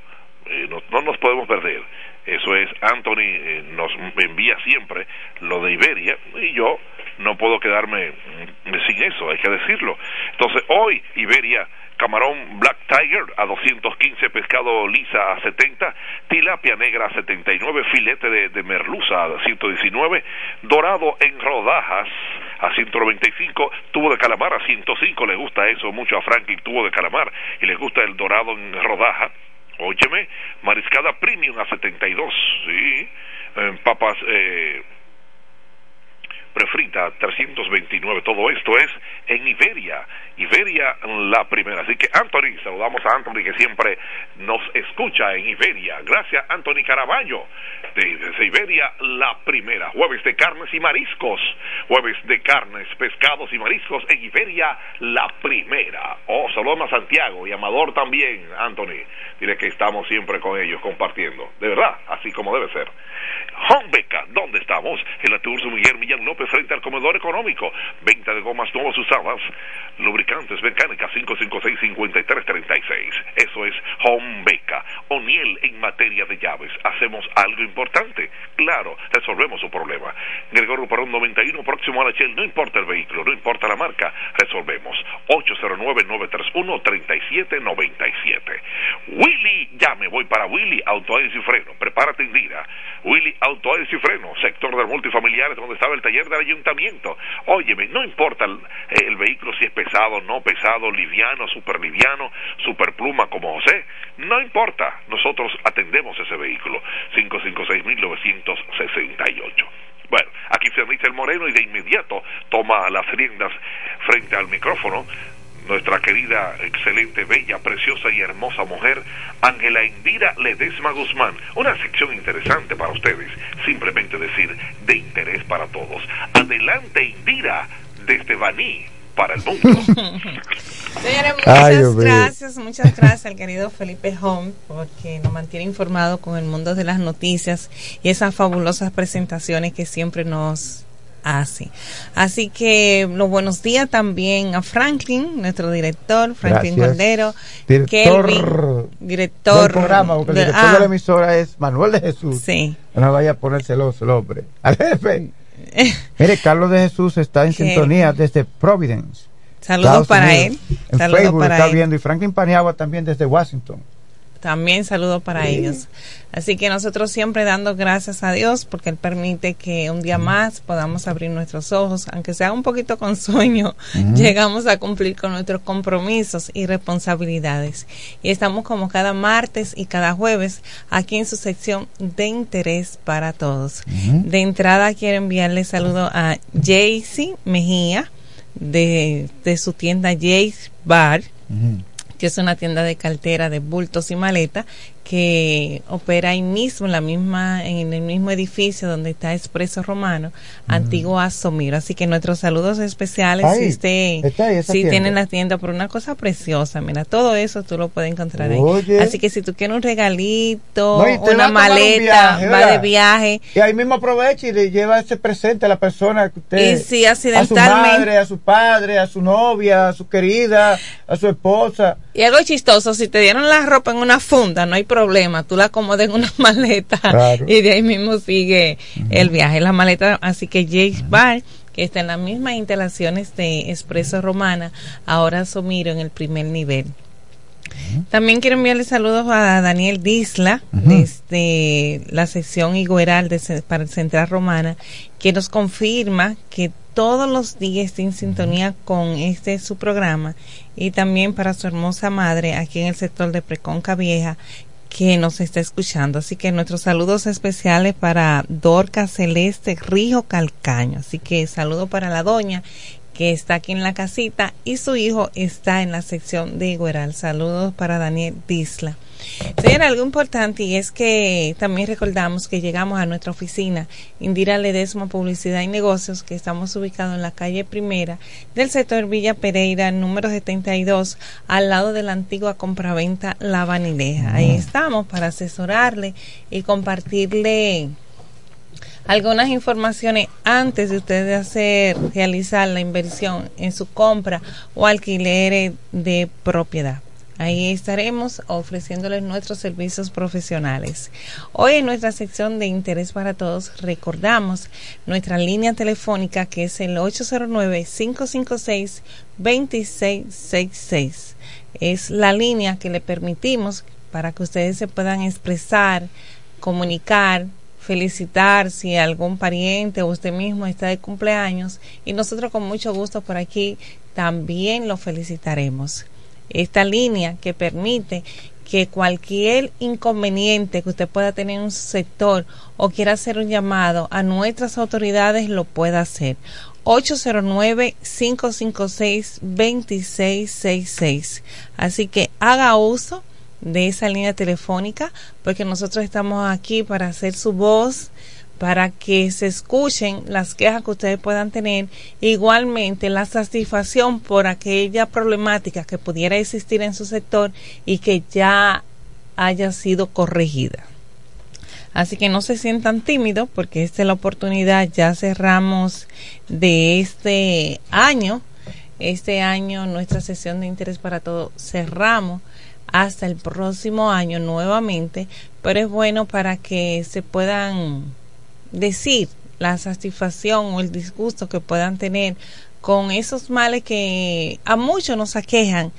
eh, no nos podemos perder. Eso es, Anthony eh, nos envía siempre lo de Iberia y yo no puedo quedarme mm, sin eso, hay que decirlo. Entonces, hoy Iberia camarón Black Tiger a 215, pescado lisa a 70, tilapia negra a 79, filete de, de merluza a 119, dorado en rodajas a 195, tubo de calamar a 105, le gusta eso mucho a Franklin, tubo de calamar, y le gusta el dorado en rodaja, óyeme, mariscada premium a 72, sí, eh, papas... Eh, prefrita 329. Todo esto es en Iberia. Iberia la primera. Así que Anthony, saludamos a Anthony que siempre nos escucha en Iberia. Gracias Anthony Caraballo de Iberia la primera. Jueves de carnes y mariscos. Jueves de carnes, pescados y mariscos en Iberia la primera. Oh, saludamos a Santiago y Amador también, Anthony. Diré que estamos siempre con ellos compartiendo. De verdad, así como debe ser. Beca, ¿dónde estamos? En la Tour Miguel Millán López frente al comedor económico. Venta de gomas nuevas usadas, lubricantes mecánicas 556-5336. Eso es Beca. O'Neill en materia de llaves. Hacemos algo importante. Claro, resolvemos su problema. Gregorio Parón 91, próximo a la Shell. No importa el vehículo, no importa la marca, resolvemos. 809-931-3797. Willy, ya me voy para Willy, Auto y Freno. Prepárate, Indira. Willy Auto y Freno, sector del multifamiliar donde estaba el taller del ayuntamiento. Óyeme, no importa el vehículo si es pesado, no pesado, liviano, super liviano, super pluma como José, no importa, nosotros atendemos ese vehículo. 556.968. Bueno, aquí se dice el Moreno y de inmediato toma las riendas frente al micrófono nuestra querida, excelente, bella, preciosa y hermosa mujer, Ángela Indira Ledesma Guzmán. Una sección interesante para ustedes, simplemente decir, de interés para todos. Adelante, Indira, desde Baní, para el mundo. Señores, muchas gracias, muchas gracias al querido Felipe Home porque nos mantiene informado con el mundo de las noticias y esas fabulosas presentaciones que siempre nos hace. Así que los buenos días también a Franklin, nuestro director, Franklin Cordero, director, director del programa, porque el director de la ah. emisora es Manuel de Jesús. Sí. No vaya a poner celoso el hombre. Al jefe. Mire, Carlos de Jesús está en sintonía desde Providence. Saludos para él. En Facebook está viendo y Franklin Paniagua también desde Washington. También saludos para ellos. Así que nosotros siempre dando gracias a Dios porque Él permite que un día más podamos abrir nuestros ojos, aunque sea un poquito con sueño, llegamos a cumplir con nuestros compromisos y responsabilidades. Y estamos como cada martes y cada jueves aquí en su sección de interés para todos. De entrada quiero enviarle saludo a Jaycee Mejía de, de su tienda Jay's Bar que es una tienda de cartera de bultos y maletas que opera ahí mismo, en la misma, en el mismo edificio donde está Expreso Romano, antiguo Asomiro. Así que nuestros saludos especiales si usted si tienen la tienda por una cosa preciosa, mira, todo eso tú lo puedes encontrar ahí. Así que si tú quieres un regalito, una maleta, va de viaje. Y ahí mismo aprovecha y le lleva ese presente a la persona que usted y si accidentalmente, a su madre, a su padre, a su novia, a su querida, a su esposa. Y algo chistoso, si te dieron la ropa en una funda, no hay problema, tú la acomodas en una maleta y de ahí mismo sigue el viaje. La maleta, así que Jace Bar, que está en las mismas instalaciones de Expreso Romana, ahora Somiro en el primer nivel. También quiero enviarle saludos a Daniel Disla, desde la sección Igueral de, para el Central Romana, que nos confirma que todos los días está en sintonía con este su programa y también para su hermosa madre aquí en el sector de Preconca Vieja que nos está escuchando. Así que nuestros saludos especiales para Dorca Celeste Rijo Calcaño. Así que saludo para la doña que está aquí en la casita y su hijo está en la sección de Igueral. Saludos para Daniel Disla. Señor, algo importante y es que también recordamos que llegamos a nuestra oficina Indira Ledesma Publicidad y Negocios, que estamos ubicados en la calle primera del sector Villa Pereira, número 72, al lado de la antigua compraventa La Vanileja. Ahí estamos para asesorarle y compartirle algunas informaciones antes de ustedes hacer realizar la inversión en su compra o alquiler de propiedad. Ahí estaremos ofreciéndoles nuestros servicios profesionales. Hoy en nuestra sección de interés para todos recordamos nuestra línea telefónica que es el 809-556-2666. Es la línea que le permitimos para que ustedes se puedan expresar, comunicar, felicitar si algún pariente o usted mismo está de cumpleaños y nosotros con mucho gusto por aquí también lo felicitaremos esta línea que permite que cualquier inconveniente que usted pueda tener en un sector o quiera hacer un llamado a nuestras autoridades lo pueda hacer. 809-556-2666. Así que haga uso de esa línea telefónica porque nosotros estamos aquí para hacer su voz para que se escuchen las quejas que ustedes puedan tener, igualmente la satisfacción por aquella problemática que pudiera existir en su sector y que ya haya sido corregida. Así que no se sientan tímidos porque esta es la oportunidad, ya cerramos de este año, este año nuestra sesión de interés para todos. Cerramos hasta el próximo año nuevamente, pero es bueno para que se puedan decir la satisfacción o el disgusto que puedan tener con esos males que a muchos nos aquejan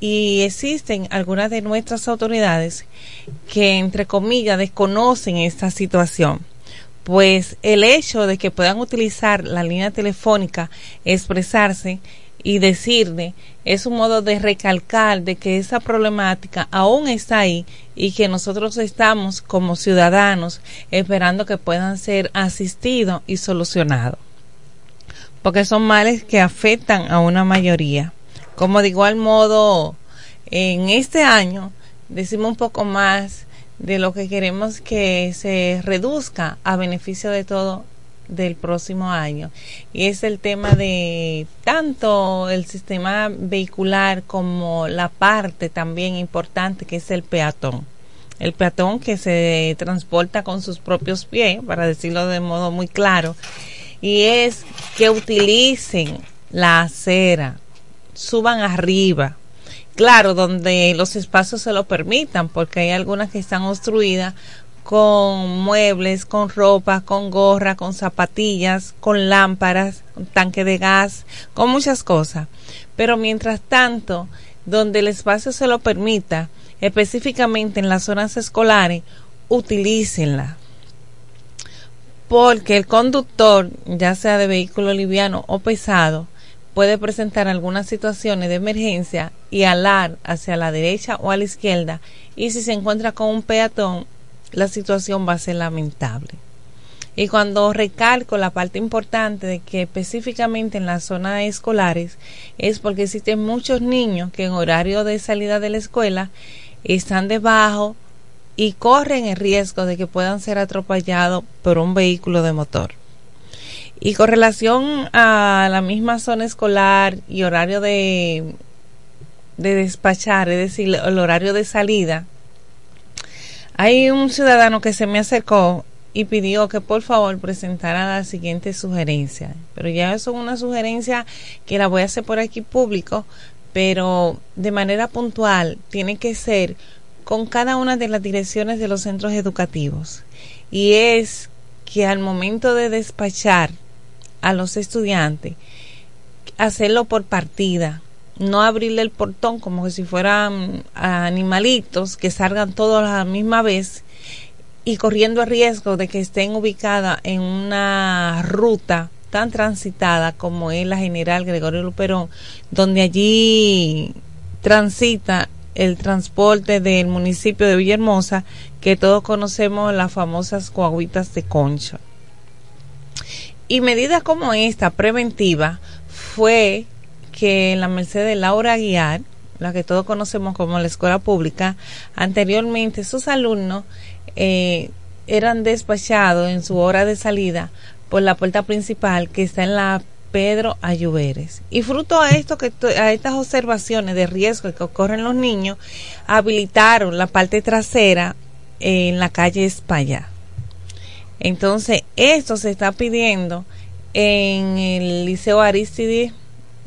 y existen algunas de nuestras autoridades que entre comillas desconocen esta situación. Pues el hecho de que puedan utilizar la línea telefónica expresarse y decirle es un modo de recalcar de que esa problemática aún está ahí y que nosotros estamos como ciudadanos esperando que puedan ser asistidos y solucionados. Porque son males que afectan a una mayoría. Como de igual modo, en este año decimos un poco más de lo que queremos que se reduzca a beneficio de todo del próximo año y es el tema de tanto el sistema vehicular como la parte también importante que es el peatón. El peatón que se transporta con sus propios pies, para decirlo de modo muy claro, y es que utilicen la acera, suban arriba, claro, donde los espacios se lo permitan, porque hay algunas que están obstruidas con muebles, con ropa, con gorra, con zapatillas, con lámparas, tanque de gas, con muchas cosas. Pero mientras tanto, donde el espacio se lo permita, específicamente en las zonas escolares, utilícenla. Porque el conductor, ya sea de vehículo liviano o pesado, puede presentar algunas situaciones de emergencia y alar hacia la derecha o a la izquierda y si se encuentra con un peatón la situación va a ser lamentable. Y cuando recalco la parte importante de que específicamente en las zonas escolares es porque existen muchos niños que en horario de salida de la escuela están debajo y corren el riesgo de que puedan ser atropellados por un vehículo de motor. Y con relación a la misma zona escolar y horario de, de despachar, es decir, el horario de salida, hay un ciudadano que se me acercó y pidió que por favor presentara la siguiente sugerencia. Pero ya eso es una sugerencia que la voy a hacer por aquí público, pero de manera puntual tiene que ser con cada una de las direcciones de los centros educativos. Y es que al momento de despachar a los estudiantes, hacerlo por partida, no abrirle el portón como si fueran animalitos que salgan todos a la misma vez y corriendo el riesgo de que estén ubicadas en una ruta tan transitada como es la General Gregorio Luperón, donde allí transita el transporte del municipio de Villahermosa, que todos conocemos las famosas coaguitas de concha. Y medidas como esta preventiva fue que en la Mercedes Laura Aguiar, la que todos conocemos como la escuela pública, anteriormente sus alumnos eh, eran despachados en su hora de salida por la puerta principal que está en la Pedro Ayuberes. Y fruto a esto que a estas observaciones de riesgo que ocurren los niños, habilitaron la parte trasera en la calle España. Entonces, esto se está pidiendo en el Liceo Aristide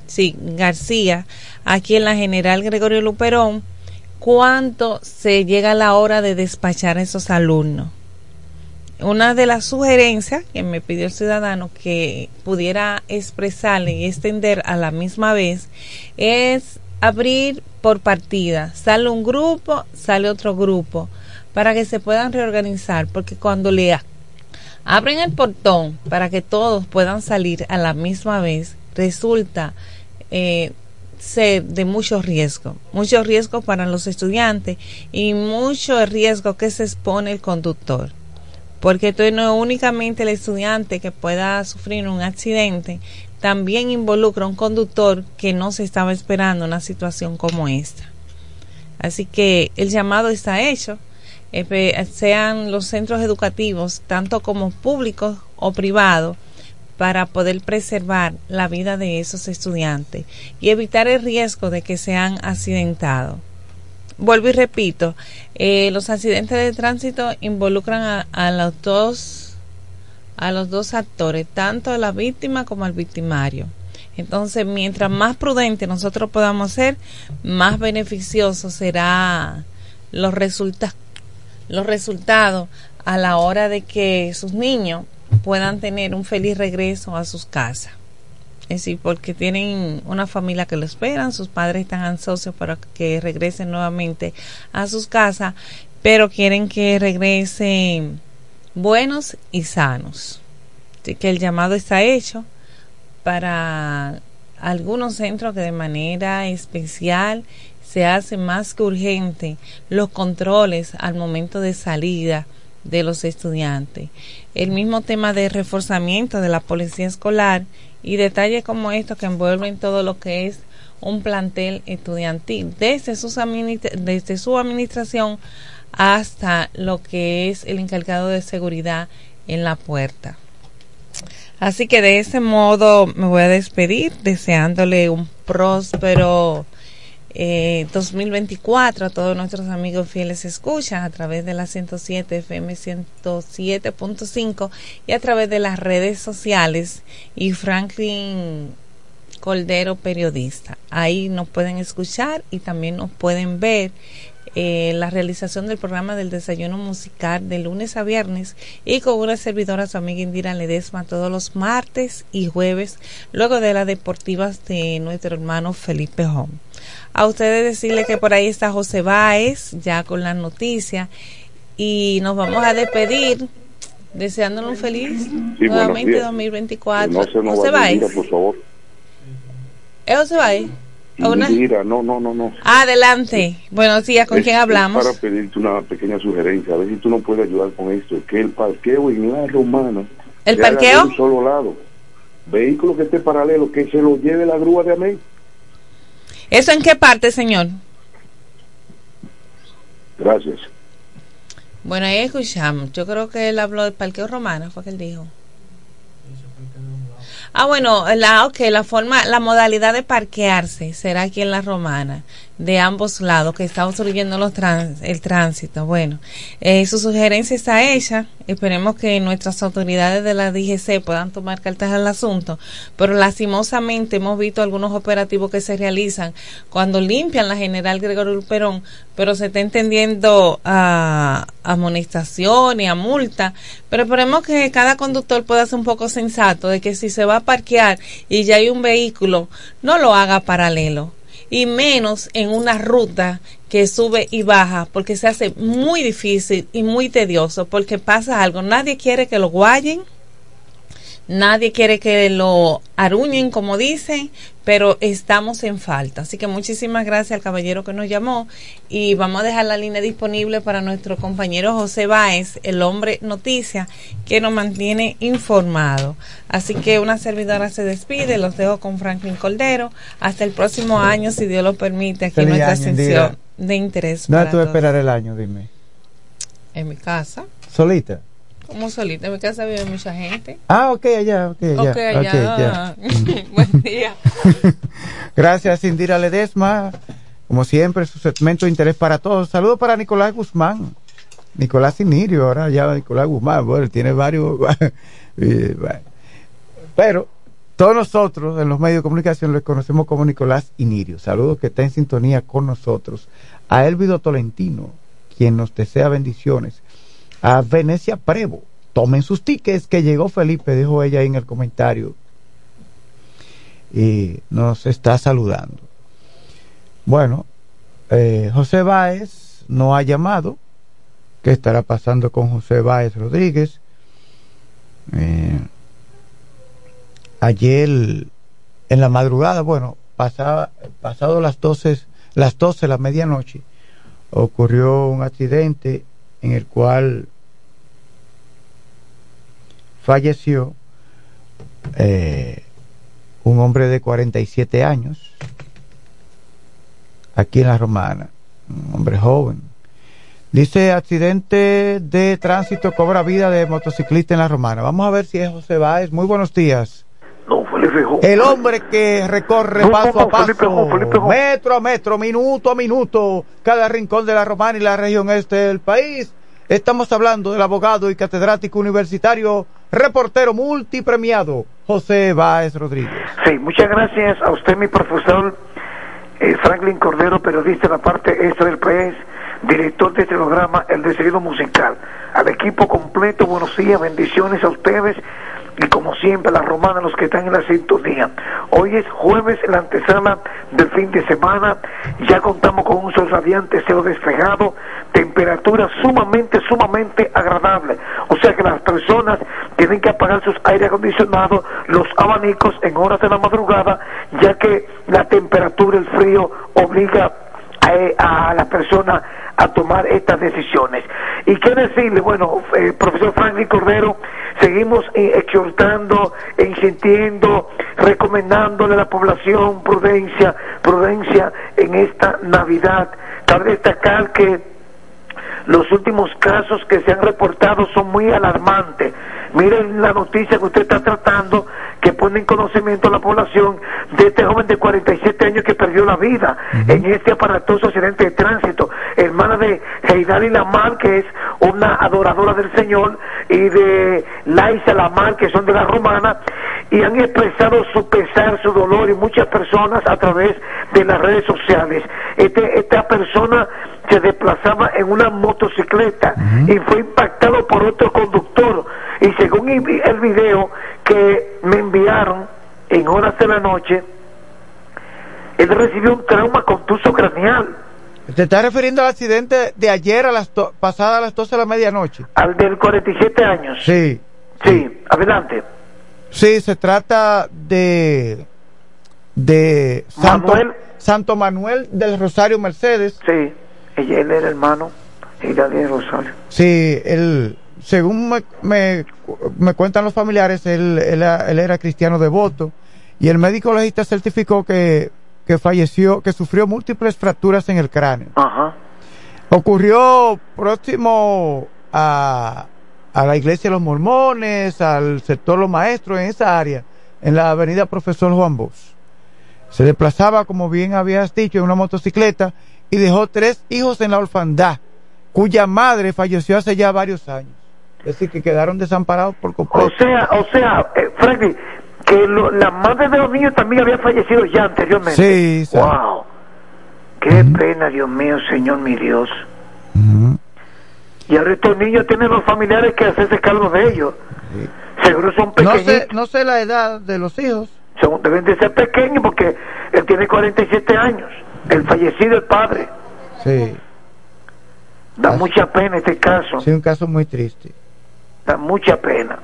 sí, García, aquí en la General Gregorio Luperón, cuánto se llega la hora de despachar a esos alumnos. Una de las sugerencias que me pidió el ciudadano que pudiera expresarle y extender a la misma vez es abrir por partida. Sale un grupo, sale otro grupo, para que se puedan reorganizar, porque cuando le abren el portón para que todos puedan salir a la misma vez, resulta eh, ser de mucho riesgo, mucho riesgo para los estudiantes y mucho riesgo que se expone el conductor. Porque esto no únicamente el estudiante que pueda sufrir un accidente, también involucra un conductor que no se estaba esperando una situación como esta. Así que el llamado está hecho, eh, sean los centros educativos, tanto como públicos o privados, para poder preservar la vida de esos estudiantes y evitar el riesgo de que sean accidentados. Vuelvo y repito, eh, los accidentes de tránsito involucran a, los dos a los dos actores, tanto a la víctima como al victimario. Entonces, mientras más prudente nosotros podamos ser, más beneficioso será los resultados los resultados a la hora de que sus niños puedan tener un feliz regreso a sus casas. Es decir, porque tienen una familia que lo esperan, sus padres están ansiosos para que regresen nuevamente a sus casas, pero quieren que regresen buenos y sanos. Así que el llamado está hecho para algunos centros que de manera especial se hace más que urgente los controles al momento de salida de los estudiantes. El mismo tema de reforzamiento de la policía escolar y detalles como estos que envuelven todo lo que es un plantel estudiantil, desde, desde su administración hasta lo que es el encargado de seguridad en la puerta. Así que de ese modo me voy a despedir deseándole un próspero eh, 2024 a todos nuestros amigos fieles escuchan a través de la 107 FM 107.5 y a través de las redes sociales y Franklin Coldero periodista. Ahí nos pueden escuchar y también nos pueden ver eh, la realización del programa del desayuno musical de lunes a viernes y con una servidora, su amiga Indira Ledesma, todos los martes y jueves, luego de las deportivas de nuestro hermano Felipe Home. A ustedes decirle que por ahí está José Báez, ya con la noticia, y nos vamos a despedir deseándole un feliz nuevamente 2024. José Báez. por favor. ¿Es José Báez? Mira, no, no, no, no. Adelante. Buenos días, ¿con quién hablamos? para pedirte una pequeña sugerencia, a ver si tú nos puedes ayudar con esto. Que el parqueo en la romana. ¿El parqueo? un solo lado. Vehículo que esté paralelo, que se lo lleve la grúa de Amén. ¿Eso en qué parte, señor? Gracias. Bueno, ahí escuchamos. Yo creo que él habló del parqueo romano, fue que él dijo. Ah, bueno, la, okay, la forma, la modalidad de parquearse será aquí en la romana de ambos lados que está obstruyendo los el tránsito. Bueno, eh, su sugerencia está hecha. Esperemos que nuestras autoridades de la DGC puedan tomar cartas al asunto. Pero lastimosamente hemos visto algunos operativos que se realizan cuando limpian la General Gregorio Perón, pero se está entendiendo a amonestación y a multa. Pero esperemos que cada conductor pueda ser un poco sensato de que si se va a parquear y ya hay un vehículo, no lo haga paralelo y menos en una ruta que sube y baja porque se hace muy difícil y muy tedioso porque pasa algo. Nadie quiere que lo guayen, nadie quiere que lo aruñen como dicen, pero estamos en falta. Así que muchísimas gracias al caballero que nos llamó y vamos a dejar la línea disponible para nuestro compañero José Báez, el hombre noticia, que nos mantiene informado. Así que una servidora se despide, los dejo con Franklin Coldero. Hasta el próximo año, si Dios lo permite, aquí en nuestra ascensión de interés. ¿Dónde tú esperar el año, dime? En mi casa. ¿Solita? Como solita, en mi casa vive mucha gente. Ah, ok, allá, ok, allá. Okay, allá. Buen día. Gracias, Indira Ledesma. Como siempre, su segmento de interés para todos. Saludos para Nicolás Guzmán. Nicolás Sinirio, ahora ya Nicolás Guzmán. Bueno, tiene varios. Pero todos nosotros en los medios de comunicación le conocemos como Nicolás Inirio. Saludos que está en sintonía con nosotros. A Elvido Tolentino, quien nos desea bendiciones. A Venecia Prevo, tomen sus tickets que llegó Felipe, dijo ella ahí en el comentario. Y nos está saludando. Bueno, eh, José Báez no ha llamado. ¿Qué estará pasando con José Báez Rodríguez? Eh, ayer en la madrugada, bueno, pasaba, pasado las 12, las 12 de la medianoche, ocurrió un accidente en el cual falleció eh, un hombre de 47 años aquí en la Romana, un hombre joven. Dice accidente de tránsito cobra vida de motociclista en la Romana. Vamos a ver si es José Báez. Muy buenos días. El hombre que recorre No, paso no, a paso, Felipe Felipe metro a metro, minuto a minuto, cada rincón de la Romana y la región este del país. Estamos hablando del abogado y catedrático universitario, reportero multipremiado, José Báez Rodríguez. Sí, muchas gracias a usted, mi profesor eh, Franklin Cordero, periodista de la parte este del país, director de este programa El Decidido Musical. Al equipo completo, buenos días, bendiciones a ustedes y como siempre, a la romana, los que están en la sintonía. Hoy es jueves, la antesala del fin de semana. Ya contamos con un sol radiante, cielo despejado, temperatura sumamente, sumamente agradable. O sea que las personas tienen que apagar sus aire acondicionados, los abanicos en horas de la madrugada, ya que la temperatura, el frío, obliga a, a la persona a tomar estas decisiones. ¿Y qué decirle? Bueno, eh, profesor Franklin Cordero, seguimos eh, exhortando, insistiendo, recomendándole a la población prudencia, prudencia en esta Navidad. Cabe destacar que los últimos casos que se han reportado son muy alarmantes. Miren la noticia que usted está tratando, que pone en conocimiento a la población de este joven de 47 años que perdió la vida en este aparatoso accidente de tránsito. Hermana de Heidali Lamar, que es una adoradora del Señor, y de Laisa Lamar, que son de la romana, y han expresado su pesar, su dolor, y muchas personas a través de las redes sociales. Este, esta persona se desplazaba en una motocicleta y fue impactado por otro conductor. Y según el video que me enviaron en horas de la noche, él recibió un trauma contuso craneal. ¿Te estás refiriendo al accidente de ayer a las pasada a las 12 de la medianoche? Al del 47 años. Sí. Sí, adelante. Sí, se trata de de Santo Manuel. Santo Manuel del Rosario Mercedes. Sí, él era hermano y de Rosario. Sí, él, según me, me, me cuentan los familiares, él, él, él era cristiano devoto y el médico legista certificó que, que falleció, que sufrió múltiples fracturas en el cráneo. Ajá. Ocurrió próximo a, a la iglesia de los mormones, al sector Los Maestros, en esa área, en la avenida Profesor Juan Bosch. Se desplazaba, como bien habías dicho, en una motocicleta y dejó tres hijos en la orfandad, cuya madre falleció hace ya varios años. Es decir, que quedaron desamparados por completo. O sea, o sea, eh, Franklin, que lo- la madre de los niños también había fallecido ya anteriormente. Sí, sí. Wow. Qué pena, Dios mío, Señor mi Dios. Y ahora estos niños tienen los familiares que hacerse cargo de ellos. Seguro son no sé, no sé la edad de los hijos. Son- deben de ser pequeños porque él tiene 47 años. El fallecido, el padre. Sí, Da mucha pena este caso. sí, un caso muy triste. da mucha pena.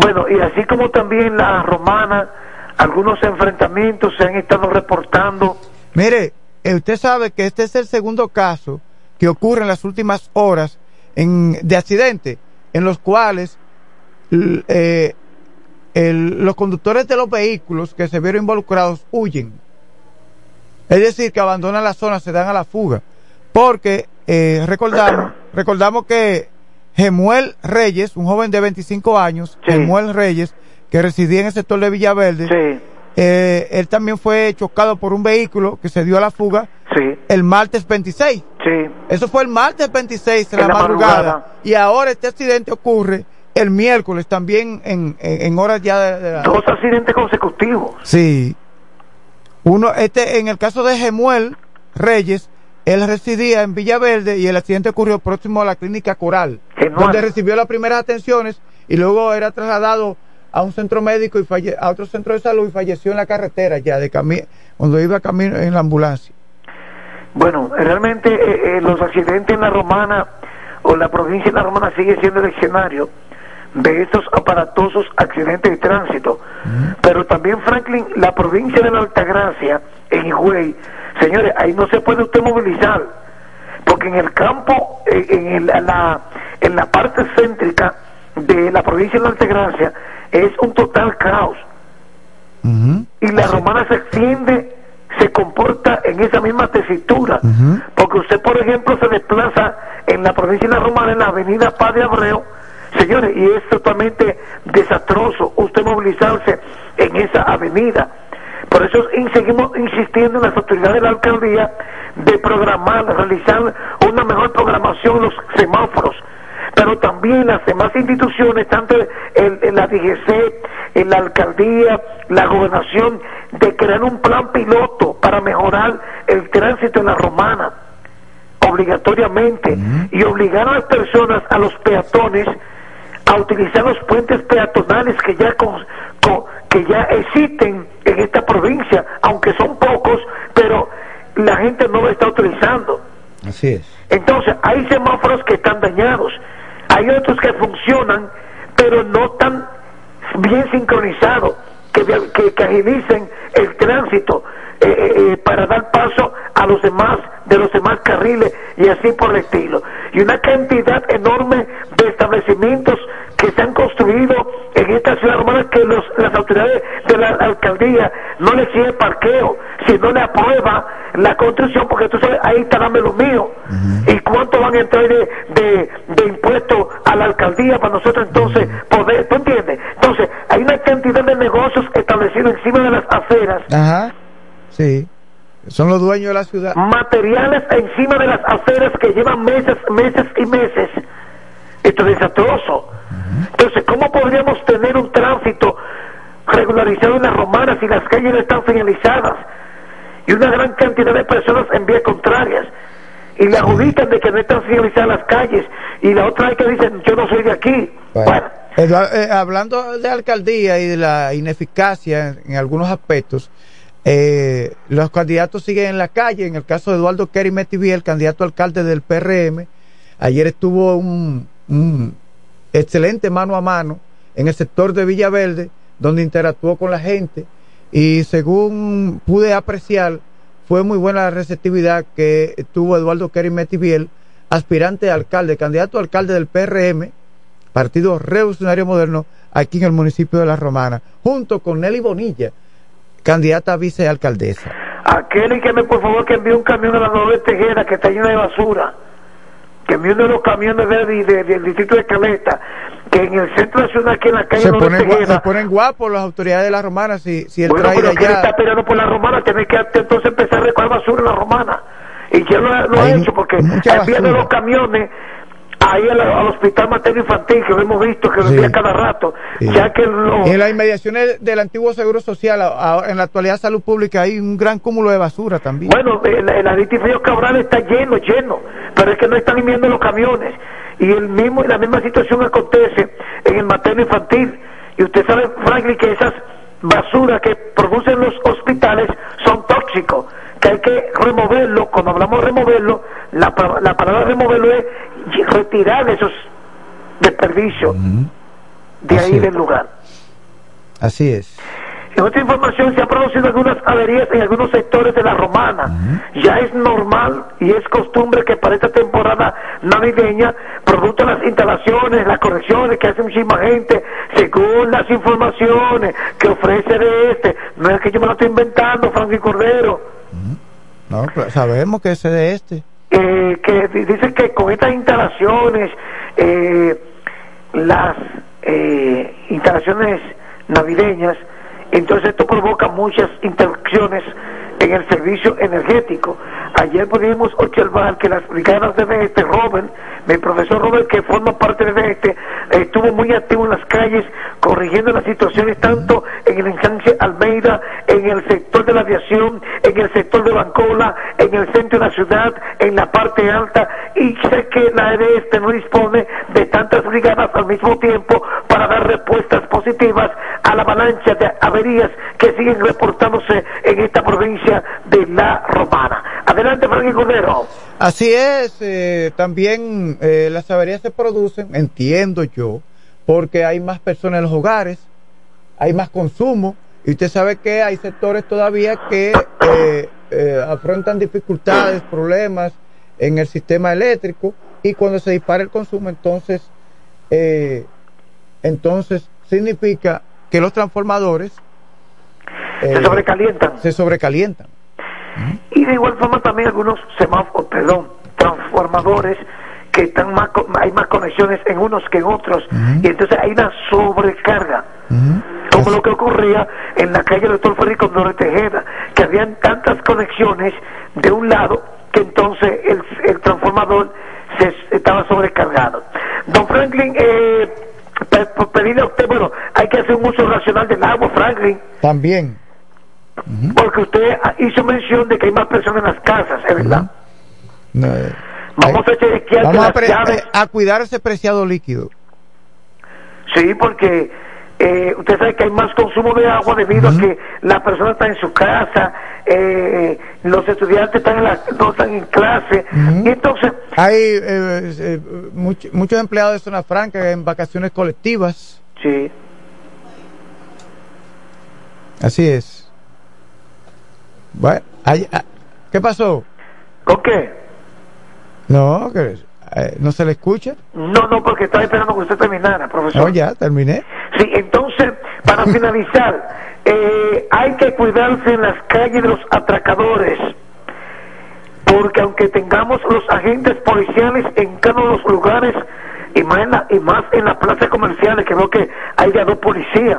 Bueno, y así como también la romana, algunos enfrentamientos se han estado reportando. Mire, eh, usted sabe que este es el segundo caso que ocurre en las últimas horas en, de accidente, en los cuales eh, los conductores de los vehículos que se vieron involucrados huyen. Es decir, que abandonan la zona, se dan a la fuga. Porque eh, recordamos, recordamos que Gemuel Reyes, un joven de 25 años, Gemuel Reyes, que residía en el sector de Villaverde, eh, él también fue chocado por un vehículo que se dio a la fuga el martes 26. Sí. Eso fue el martes 26 en, En la, la madrugada. madrugada. Y ahora este accidente ocurre el miércoles también en, en, en horas ya de, de la- Dos accidentes consecutivos. Sí. Uno, este, en el caso de Gemuel Reyes, él residía en Villaverde y el accidente ocurrió próximo a la clínica Coral, donde recibió las primeras atenciones y luego era trasladado a un centro médico y falle- a otro centro de salud y falleció en la carretera ya de cami cuando iba camino en la ambulancia. Bueno, realmente eh, eh, los accidentes en la Romana o la provincia de la Romana sigue siendo el escenario de estos aparatosos accidentes de tránsito. Pero también, Franklin, la provincia de la Altagracia, en Higüey, señores, ahí no se puede usted movilizar, porque en el campo, eh, en, el- la, en la parte céntrica de la provincia de la Altagracia, es un total caos. Y la romana se extiende, se comporta en esa misma tesitura. Porque usted, por ejemplo, se desplaza en la provincia de la Romana, en la avenida Padre Abreu, señores, y es totalmente desastroso usted movilizarse en esa avenida. Por eso seguimos insistiendo en las autoridades de la alcaldía de programar, de realizar una mejor programación en los semáforos. Pero también las demás instituciones, tanto el, el- la DGC, en la alcaldía, la gobernación, de crear un plan piloto para mejorar el tránsito en la romana, obligatoriamente, y obligar a las personas, a los peatones, a utilizar los puentes peatonales que ya con- con- que ya existen en esta provincia, aunque son pocos, pero la gente no lo está utilizando. Así es. Entonces, hay semáforos que están dañados, hay otros que funcionan, pero no están bien sincronizados, que, que, que agilicen el tránsito eh, eh, eh, para dar paso a los demás, de los demás carriles y así por el estilo. Y una cantidad enorme de establecimientos que se han construido en esta ciudad romana que los, las autoridades de la alcaldía no le siguen parqueo, si no le aprueba la construcción, porque tú sabes, ahí está dame lo mío. ¿Y cuánto van a entrar de, de, de impuestos a la alcaldía para nosotros entonces poder, ¿tú entiendes? Entonces, hay una cantidad de negocios establecidos encima de las aceras, Ajá. Sí. Son los dueños de la ciudad. materiales encima de las aceras que llevan meses, meses y meses. Esto es desastroso. Entonces, ¿cómo podríamos tener un tránsito regularizado en las romanas si las calles no están señalizadas? Y una gran cantidad de personas en vías contrarias. Y le adjudican de que no están señalizadas las calles. Y la otra es que dicen, yo no soy de aquí. Bueno, eh, hablando de alcaldía y de la ineficacia en, en algunos aspectos, eh, los candidatos siguen en la calle. En el caso de Eduardo Kerry Metivier, el candidato alcalde del PRM, ayer estuvo un, un excelente mano a mano en el sector de Villaverde, donde interactuó con la gente y según pude apreciar, fue muy buena la receptividad que tuvo Eduardo Kerry Metivier, aspirante a alcalde, candidato a alcalde del PRM, Partido Revolucionario Moderno, aquí en el municipio de La Romana, junto con Nelly Bonilla, candidata a vicealcaldesa. aquel que me, por favor, que envíe un camión a la Nobel Tejera que está lleno de basura. Que envíe uno de los camiones de- de- de- del distrito de Caleta, que en el centro de la ciudad, aquí en la calle Se ponen, se ponen guapos las autoridades de La Romana si, si él Bueno, trae pero que allá. está peleando por la romana, tiene que entonces empezar a recoger basura en la romana. Y ya lo, ha- lo ha hecho porque basura. los camiones ahí al, al hospital materno infantil que lo hemos visto que lo Sí. cada rato, Sí. ya que lo, En las inmediaciones del antiguo Seguro Social, a- a- en la actualidad Salud Pública, hay un gran cúmulo de basura también. Bueno, el, el Cabral está lleno, lleno, pero es que no están enviando los camiones. Y el mismo, la misma situación acontece en el materno infantil. Y usted sabe, Franklin, que esas basuras que producen los hospitales son tóxicos, que hay que removerlo. Cuando hablamos de removerlo, la, la palabra removerlo es retirar esos desperdicios de ahí del lugar. Así es. En otra información, se han producido algunas averías en algunos sectores de la romana. Ya es normal y es costumbre que para esta temporada navideña, producto de las instalaciones, las correcciones que hace muchísima gente, según las informaciones que ofrece de este, no es que yo me lo estoy inventando, Frankie Cordero, No, sabemos que ese de este. eh, que di- dice que con estas instalaciones, eh, las eh, instalaciones navideñas, entonces esto provoca muchas interrupciones en el servicio energético. Ayer pudimos observar que las brigadas de este Robert, mi profesor Robert, que forma parte de este, estuvo muy activo en las calles, corrigiendo las situaciones tanto en el ensanche Almeida, en el sector de la aviación, en el sector de Bancola, en el centro de la ciudad, en la parte alta, y sé que la EDESTE no dispone de tantas brigadas al mismo tiempo para dar respuestas positivas a la avalancha de averías que siguen reportándose en esta provincia de La Romana. Adelante, Frankie Cordero. Así es, eh, también eh, las averías se producen, entiendo yo, porque hay más personas en los hogares, hay más consumo, y usted sabe que hay sectores todavía que eh, afrontan dificultades, problemas en el sistema eléctrico, y cuando se dispara el consumo, entonces, entonces significa que los transformadores se sobrecalientan. Se sobrecalientan. Y de igual forma también algunos semáforos, perdón, transformadores que están más, hay más conexiones en unos que en otros y entonces hay una sobrecarga. Como lo que ocurría en la calle Doctor Ferri con Dore Tejeda, que habían tantas conexiones de un lado que entonces el, el transformador se estaba sobrecargado. Don Franklin, eh, pedirle a usted, bueno, hay que hacer un uso racional del agua, Franklin. También. Porque usted hizo mención de que hay más personas en las casas, ¿es verdad? Eh, vamos a chequear vamos a, las llaves... a, cuidar ese preciado líquido. Sí, porque eh, usted sabe que hay más consumo de agua debido a que la persona está en su casa, eh, los estudiantes están en la, no están en clase, y entonces... Hay eh, muchos empleados de zona franca en vacaciones colectivas. Sí. Así es. Bueno, ah, ¿qué pasó? ¿Con qué? No, que eh, no se le escucha. No, no, porque estaba esperando que usted terminara, profesor. No, ya, terminé. Sí, entonces, para finalizar, eh, hay que cuidarse en las calles de los atracadores, porque aunque tengamos los agentes policiales en cada uno de los lugares, y más en, la, y más en las plazas comerciales, que veo que hay ya dos policías,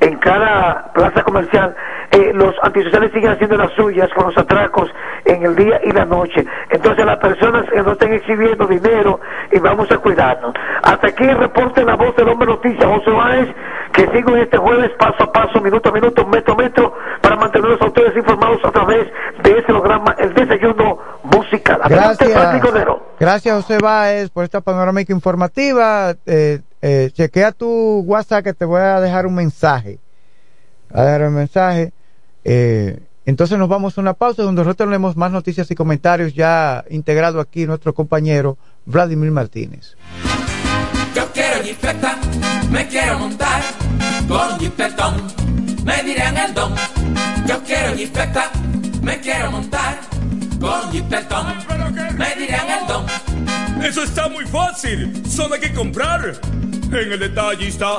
en cada plaza comercial, eh, los antisociales siguen haciendo las suyas con los atracos en el día y la noche. Entonces las personas que no estén exhibiendo dinero y vamos a cuidarnos. Hasta aquí reporte la voz del hombre noticia, José Báez, que sigo en este jueves paso a paso, minuto a minuto, metro a metro, para mantenerlos a ustedes informados a través de este programa, el desayuno musical. Adelante, Gracias, Gracias José Báez por esta panorámica informativa. Eh, eh, chequea tu WhatsApp que te voy a dejar un mensaje. A dejar un mensaje. Eh, entonces nos vamos a una pausa donde tenemos más noticias y comentarios ya integrado aquí nuestro compañero Vladimir Martínez. Yo quiero jipeta, me quiero montar con jipetón, me dirán el don. Yo quiero jipeta, me quiero montar con jipetón, me dirán el don. Eso está muy fácil, solo hay que comprar en el detallista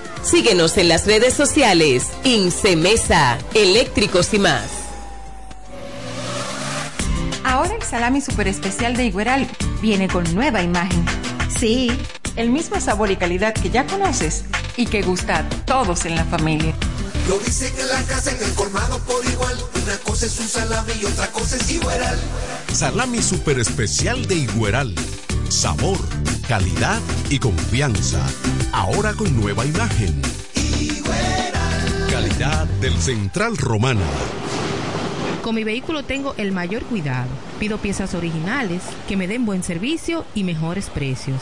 Síguenos en las redes sociales. Incemesa, eléctricos y más. Ahora el salami super especial de Igueral viene con nueva imagen. Sí, el mismo sabor y calidad que ya conoces y que gusta a todos en la familia. Lo dicen en la casa, en el colmado por igual. Una cosa es un salami y otra cosa es Igueral. Salami super especial de Igueral. Sabor, calidad y confianza. Ahora con nueva imagen. Calidad del Central Romana. Con mi vehículo tengo el mayor cuidado. Pido piezas originales que me den buen servicio y mejores precios.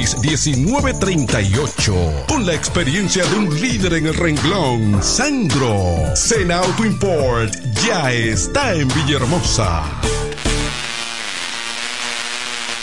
809-866-1938. Con la experiencia de un líder en el renglón, Sandro. Sena Auto Import ya está en Villahermosa.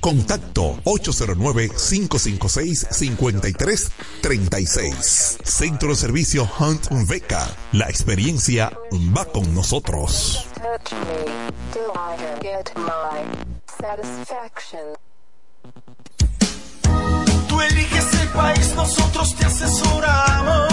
Contacto 809-556-5336. Centro de Servicio Hunt Beca. La experiencia va con nosotros. Tú eliges el país, nosotros te asesoramos.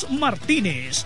Martínez.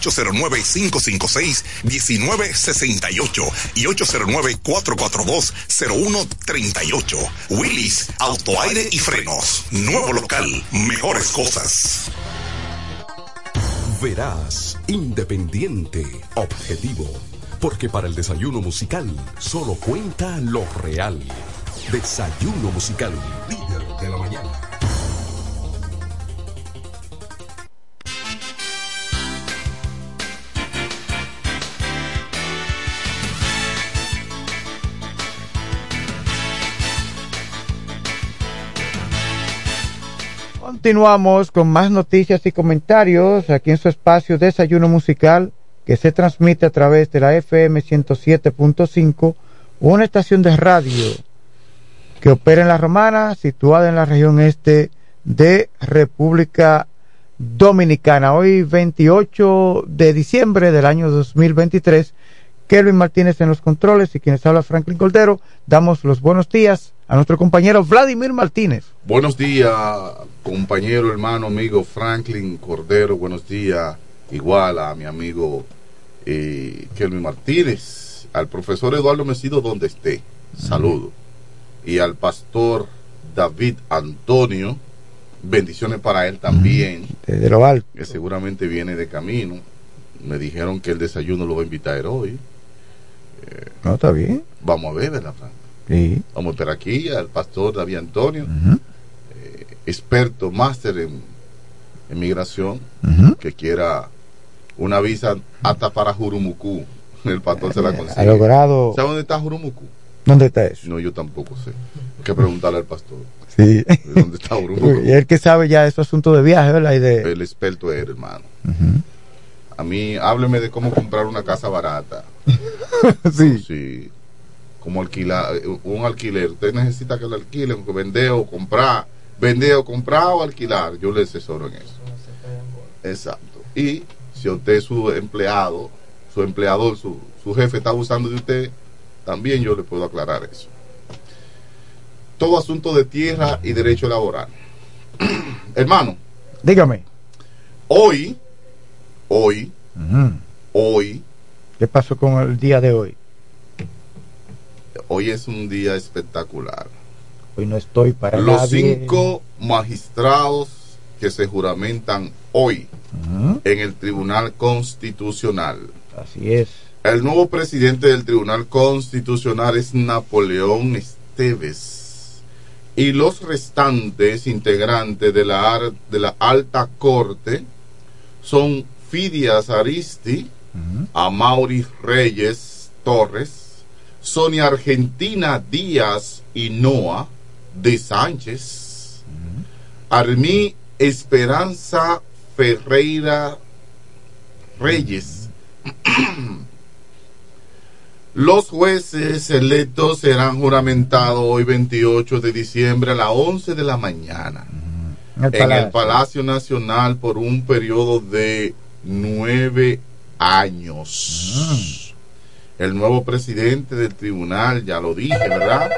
809-556-1968 y 809-442-0138. Willis, autoaire y frenos. Nuevo local, mejores cosas. Verás, independiente, objetivo. Porque para el desayuno musical solo cuenta lo real. Desayuno musical, líder de la mañana. Continuamos con más noticias y comentarios aquí en su espacio Desayuno Musical que se transmite a través de la FM 107.5, una estación de radio que opera en La Romana, situada en la región este de República Dominicana. Hoy 28 de diciembre del año 2023, Kelvin Martínez en los controles y quienes habla Franklin Coldero, damos los buenos días a nuestro compañero Vladimir Martínez. Buenos días, compañero, hermano, amigo Franklin Cordero. Buenos días, igual a mi amigo eh, Kelvin Martínez, al profesor Eduardo Mesido, donde esté. Saludo. Y al pastor David Antonio, bendiciones para él también. Desde lo alto. Que seguramente viene de camino. Me dijeron que el desayuno lo va a invitar hoy. Eh, No, está bien. Vamos a ver, ¿verdad, Frank? Sí. Vamos a esperar aquí al pastor David Antonio, eh, experto, máster en, en migración, que quiera una visa hasta para Jurumucú. El pastor se la consigue. Ha logrado- ¿Sabe dónde está Jurumucú? ¿Dónde está eso? No, yo tampoco sé. Hay que preguntarle al pastor. Sí. ¿Dónde está Jurumucú? Y el que sabe ya esos asuntos de viaje, ¿verdad? Y de... El experto es, hermano. A mí, hábleme de cómo comprar una casa barata. sí. Sí. Cómo alquilar, eh, un alquiler. Usted necesita que lo alquilen, que vender o comprar. Vender o comprar o alquilar. Yo le asesoro en eso. Exacto. Y si usted es su empleado, su empleador, su, su jefe está abusando de usted, también yo le puedo aclarar eso. Todo asunto de tierra y derecho laboral. Hermano, Dígame. hoy, hoy, hoy, ¿Qué pasó con el día de hoy? Hoy es un día espectacular. Hoy no estoy para Los nadie. cinco magistrados que se juramentan hoy en el Tribunal Constitucional. Así es. El nuevo presidente del Tribunal Constitucional es Napoleón Esteves. Y los restantes integrantes de la, de la Alta Corte son Fidias Aristi, Amaury Reyes Torres, Sonia Argentina Díaz y Noa de Sánchez, Armí Esperanza Ferreira Reyes. Los jueces electos serán juramentados hoy 28 de diciembre a las 11 de la mañana En el en el Palacio. Palacio Nacional por un periodo de nueve años. El nuevo presidente del tribunal, ya lo dije, ¿verdad?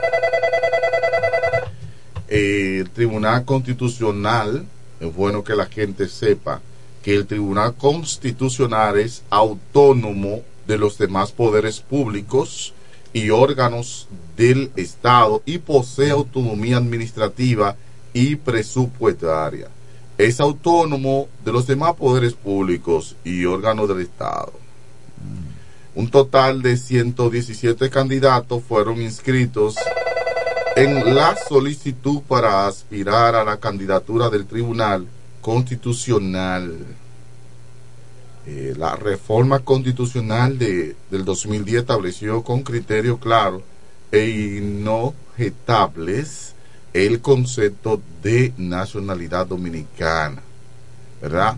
Eh, el Tribunal Constitucional, es bueno que la gente sepa que el Tribunal Constitucional es autónomo de los demás poderes públicos y órganos del Estado y posee autonomía administrativa y presupuestaria. Es autónomo de los demás poderes públicos y órganos del Estado. Un total de 117 candidatos fueron inscritos en la solicitud para aspirar a la candidatura del Tribunal Constitucional. Eh, la reforma constitucional de, del 2010 estableció con criterio claro e inobjetables el concepto de nacionalidad dominicana, ¿verdad?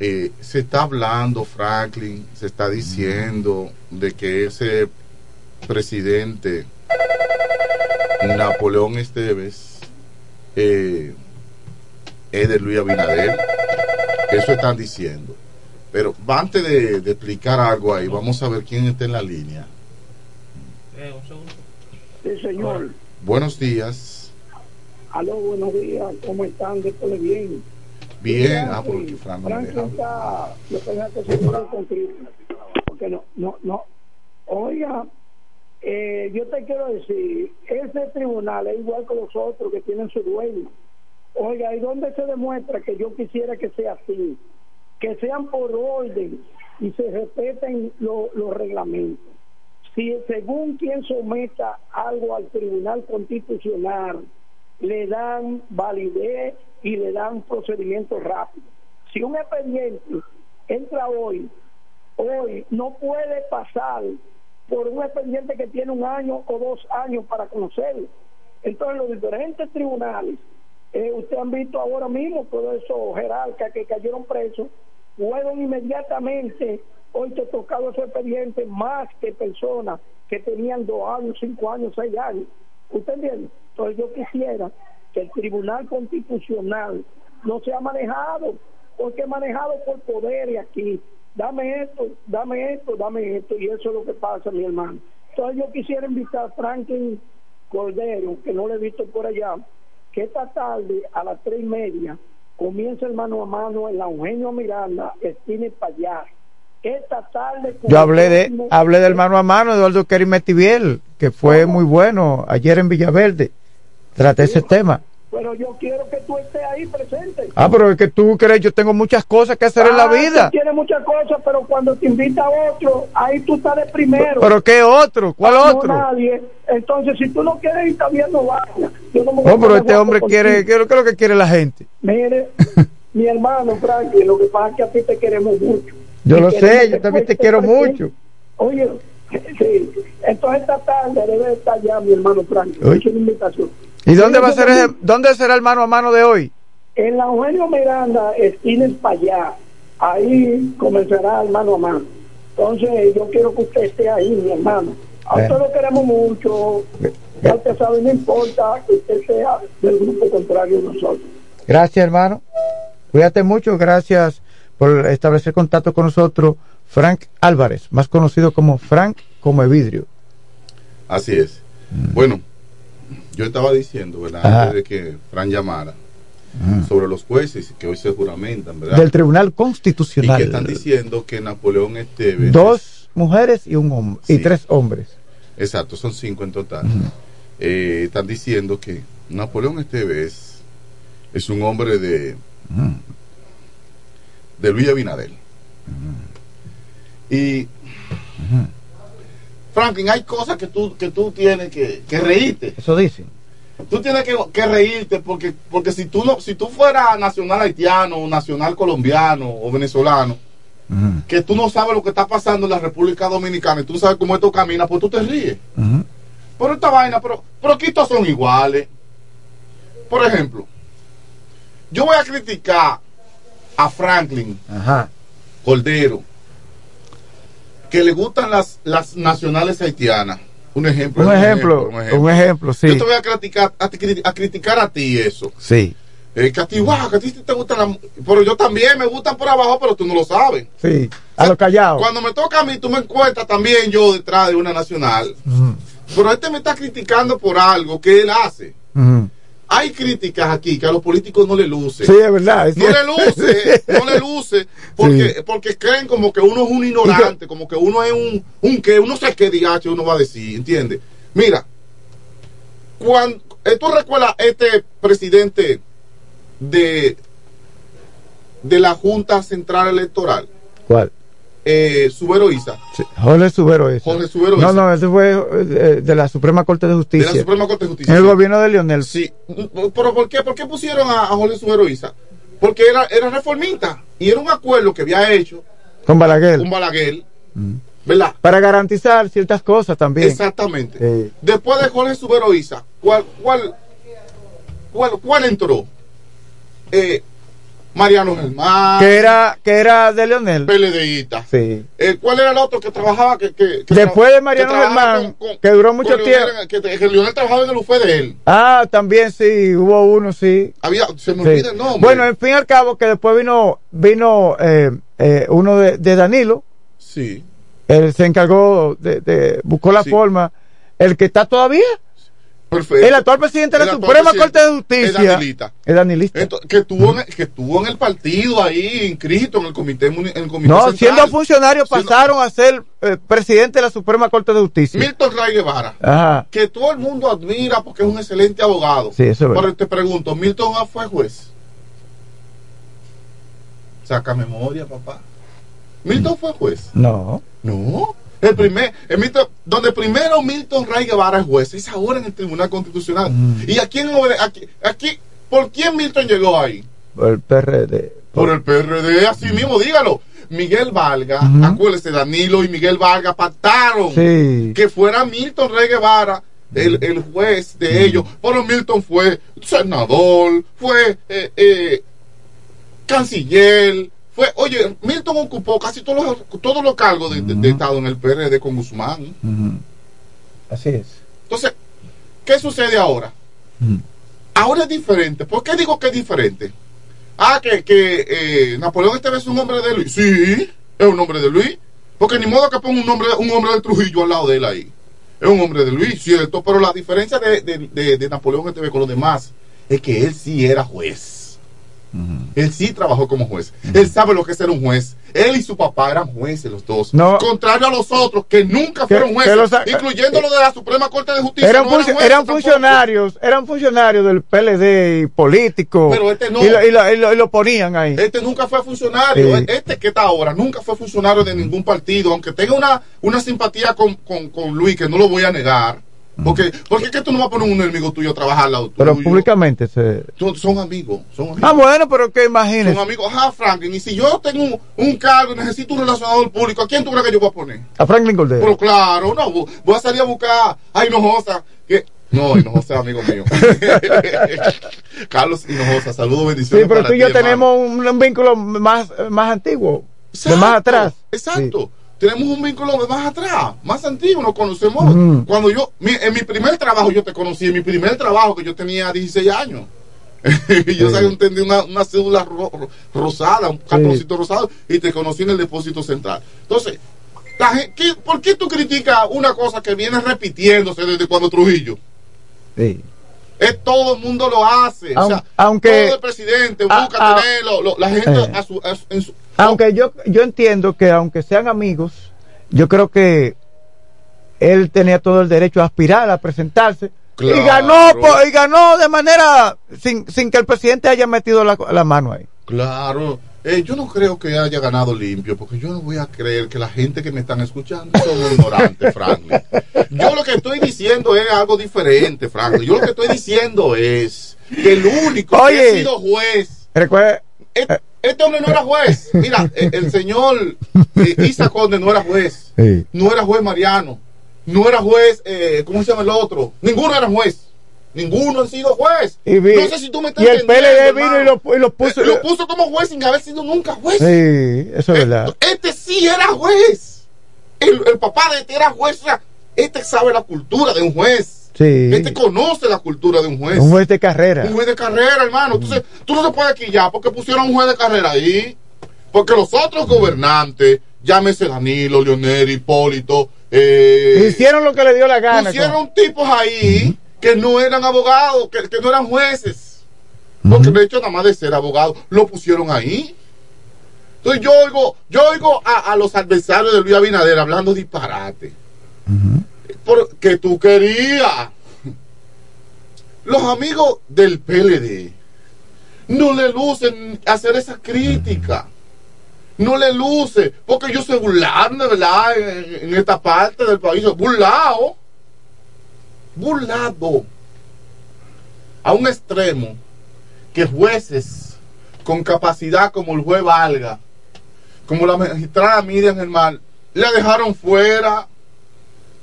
Eh, se está hablando, Franklin, se está diciendo de que ese presidente Napoleón Esteves eh, es de Luis Abinader. Eso están diciendo. Pero antes de, de explicar algo ahí, vamos a ver quién está en la línea. Sí, señor. Buenos días. Aló, buenos días. ¿Cómo están? Después bien. Bien. Ah, porque Fran no me Franklin deja. está, yo que asegurar contigo. Porque no, no, no. Oiga, eh, yo te quiero decir, ese tribunal es igual que los otros que tienen su dueño. Oiga, ¿y dónde se demuestra que yo quisiera que sea así? Que sean por orden y se respeten lo- los reglamentos. Si según quien someta algo al Tribunal Constitucional, le dan validez y le dan procedimiento rápido. Si un expediente entra hoy, hoy no puede pasar por un expediente que tiene un año o dos años para conocerlo. Entonces los diferentes tribunales Eh, Ustedes han visto ahora mismo todos esos jerarcas que cayeron presos, fueron inmediatamente, hoy te tocado ese expediente más que personas que tenían dos años, cinco años, seis años. ¿Usted entiende? Entonces yo quisiera que el Tribunal Constitucional no sea manejado, porque manejado por poderes aquí. Dame esto, dame esto, dame esto, y eso es lo que pasa, mi hermano. Entonces yo quisiera invitar a Franklin Cordero, que no lo he visto por allá, que esta tarde a las tres y media comienza el mano a mano en la Eugenio Miranda, Estine Payar. Esta tarde... Yo hablé de hablé del mano a mano de Eduardo Kerry Metiviel, que fue muy bueno ayer en Villaverde. Traté ese tema. Pero yo quiero que tú estés ahí presente. Ah, pero es que tú crees, yo tengo muchas cosas que hacer en la Ah, vida. tú tienes muchas cosas, pero cuando te invita otro, ahí tú estás de primero. ¿Pero qué otro? ¿Cuál Ah, no, otro? nadie. Entonces, si tú no quieres ir, bien, no vayas. Yo no me a No, pero poner este hombre quiere, ¿qué es lo- que quiere la gente? Mire, mi hermano Frankie, lo que pasa es que a ti te queremos mucho. Yo Y lo sé, yo también te quiero presente. mucho. Oye, sí. Entonces esta tarde debe estar ya mi hermano Frankie. Uy. Es una invitación. ¿Y dónde va a ser ese- dónde será el mano a mano de hoy? En la Eugenio Miranda, esquina para allá, ahí comenzará el mano a mano. Entonces, yo quiero que usted esté ahí, mi hermano. A usted lo queremos mucho. Ya usted sabe, no importa que usted sea del grupo contrario a nosotros. Gracias, hermano. Cuídate mucho, gracias por establecer contacto con nosotros. Frank Álvarez, más conocido como Frank Come Vidrio. Así es. Bueno, yo estaba diciendo, ¿verdad? Ajá. Antes de que Fran llamara, sobre los jueces que hoy se juramentan, ¿verdad? Del Tribunal y que Constitucional. están diciendo que Napoleón Esteves. Dos mujeres y un hombre, y tres hombres. Exacto, son cinco en total. Eh, están diciendo que Napoleón Esteves es un hombre de de Luis Abinadel. Y Franklin, hay cosas que tú que tú tienes que, que reírte. Eso dicen. Tú tienes que, que reírte porque porque si tú no si tú fueras nacional haitiano, o nacional colombiano o venezolano, que tú no sabes lo que está pasando en la República Dominicana y tú no sabes cómo esto camina, pues tú te ríes. Pero esta vaina, pero, pero aquí todos son iguales. Por ejemplo, yo voy a criticar a Franklin Ajá. Cordero, que le gustan las, las nacionales haitianas. Un ejemplo. Un ejemplo, un ejemplo, sí. Yo te voy a criticar a, ti- a criticar a ti eso. Sí, Eh, que a ti, guau, que a ti te gustan las... Pero yo también me gustan por abajo, pero tú no lo sabes. sí. A lo callado. Cuando me toca a mí, tú me encuentras también yo detrás de una nacional. Ujú, Pero este me está criticando por algo que él hace. ujú. Hay críticas aquí que a los políticos no le luce. Sí, es verdad. es No le luce, no le luce, porque, Sí. porque creen como que uno es un ignorante, como que uno es un, un que, uno sé qué DH uno va a decir, ¿entiendes? Mira, cuando, eh, ¿tú recuerdas este presidente de, de la Junta Central Electoral? ¿Cuál? Eh, Subero Isa. Sí, Jorge Subero ese. Jorge Subero No, no, ese fue eh, de la Suprema Corte de De Justicia. la Suprema Corte de Justicia. En el gobierno de Lionel. Sí. ¿Pero por qué? ¿Por qué pusieron a, a Jorge Subero Isa? Porque era, era reformista y era un acuerdo que había hecho Con Balaguer. con Balaguer, ¿verdad? Para garantizar ciertas cosas también. Exactamente. Sí. Después de Jorge Subero Isa, ¿cuál, cuál, cuál, cuál entró? Eh, Mariano Germán. Que era, que era de Leonel. PLDista. Sí. Eh, ¿Cuál era el otro que trabajaba? Que, que- que Después de Mariano Germán, que duró mucho Leonel, tiempo. Que, que Leonel trabajaba en el UFE de él. Ah, también sí, hubo uno, sí. Había, se me Sí. olvida el nombre. Bueno, en fin y al cabo, que después vino, vino eh, eh, uno de, de Danilo. Sí. Él se encargó de, de buscó la Sí. forma. El que está todavía, Perfecto. el actual presidente de la Suprema Corte de Justicia. es Danilita. Es Danilista. Que estuvo, en, el- que estuvo en el partido ahí, inscrito en el comité, en el comité No, central. siendo funcionarios Siendo- pasaron a ser eh, presidente de la Suprema Corte de Justicia. Milton Ray Guevara. Ajá. Que todo el mundo admira porque es un excelente abogado. Sí, eso es. Pero te pregunto, ¿Milton A fue juez? Saca memoria, papá. ¿Milton fue juez? No. No. El primer, el Milton- donde primero Milton Ray Guevara es juez, es ahora en el Tribunal Constitucional. Mm. ¿Y a quién, aquí, aquí, por quién Milton llegó ahí? Por el PRD. Por el PRD, así mismo, dígalo. Miguel Valga, Ujú. acuérdese, Danilo y Miguel Valga pactaron Sí. que fuera Milton Rey Guevara el, el juez de ellos. Bueno, Milton fue senador, fue eh, eh, canciller, fue, oye, Milton ocupó casi todos los, todos los cargos de, de- de Estado en el PRD con Guzmán. Así es. Entonces, ¿qué sucede ahora? Ahora es diferente. ¿Por qué digo que es diferente? Ah, que, que eh, Napoleón este vez es un hombre de Luis. Sí, es un hombre de Luis. Porque ni modo que ponga un hombre, un hombre de Trujillo al lado de él ahí. Es un hombre de Luis, cierto. Pero la diferencia de, de, de- de Napoleón este vez con los demás es que él sí era juez. Él sí trabajó como juez. Él sabe lo que es ser un juez. Él y su papá eran jueces los dos. No. Contrario a los otros que nunca fueron jueces, incluyendo los de la Suprema Corte de Justicia. Eran, no func- jueces eran tampoco. funcionarios, eran funcionarios del PLD y políticos. Pero este no. Y lo, y lo- y lo- y lo ponían ahí. Este nunca fue funcionario. Sí. Este que está ahora nunca fue funcionario de ningún partido, aunque tenga una, una simpatía con, con, con Luis, que no lo voy a negar. Porque, porque es que tú no vas a poner un enemigo tuyo a trabajar al lado Pero públicamente se. Tú- son amigos, son amigos. Ah, bueno, pero que imagínese. Son amigos. Ajá, Franklin. Y si yo tengo un, un cargo y necesito un relacionador público, ¿a quién tú crees que yo voy a poner? A Franklin Cordero. Pero claro, no, voy a salir a buscar a Hinojosa. Que... No, Hinojosa es amigo mío. Carlos Hinojosa, saludos, Sí, bendiciones. pero para tú y yo tenemos un, un vínculo más, más antiguo. de Exacto, más atrás. Exacto. Tenemos un vínculo más atrás, más antiguo, nos conocemos. Cuando yo, mi- en mi primer trabajo yo te conocí, en mi primer trabajo que yo tenía 16 años. y yo Sí. entendí una, una cédula ro- ro- rosada, un cartoncito rosado, y te conocí en el depósito central. Entonces, la gen- ¿qué- ¿por qué tú criticas una cosa que viene repitiéndose desde cuando Trujillo? Sí. Es todo el mundo lo hace. o sea, aunque- todo el presidente busca ah, tenerlo, lo- la gente eh. a su, a su- en su, Aunque yo, yo entiendo que aunque sean amigos, yo creo que él tenía todo el derecho a aspirar a presentarse. Claro. Y ganó, y ganó de manera sin, sin que el presidente haya metido la, la mano ahí. Claro, Eh, yo no creo que haya ganado limpio, porque yo no voy a creer que la gente que me están escuchando son ignorantes, Franklin. Yo lo que estoy diciendo es algo diferente, Franklin. Yo lo que estoy diciendo es que el único que ha sido juez, Recuerda, este hombre no era juez. Mira, el, el señor eh, Isa Conde no era juez, Sí. no era juez Mariano, no era juez, eh, ¿cómo se llama el otro? Ninguno era juez. Ninguno ha sido juez. Y vi- no sé si tú me estás y el PLD vino y lo, y lo puso. Eh, lo puso como juez sin haber sido nunca juez. Sí, eso es verdad. Este sí era juez. El, el papá de este era juez. O sea, este sabe la cultura de un juez. Sí. Este conoce la cultura de un juez. Un juez de carrera. Un juez de carrera, hermano. Entonces, tú no te puedes quillar porque pusieron un juez de carrera ahí. Porque los otros gobernantes, llámese Danilo, Leonel, Hipólito, eh, Hicieron lo que le dio la gana. pusieron tipos ahí que no eran abogados, que, que no eran jueces. Porque de hecho, nada más de ser abogado, lo pusieron ahí. Entonces yo oigo, yo oigo a, a los adversarios de Luis Abinader hablando disparate. Porque tú querías. Los amigos del PLD no le lucen hacer esa crítica. No le luce, porque yo soy burlando, ¿verdad? En, en esta parte del país, burlado. Burlado. A un extremo que jueces con capacidad como el juez Valga, como la magistrada Miriam Germán, la dejaron fuera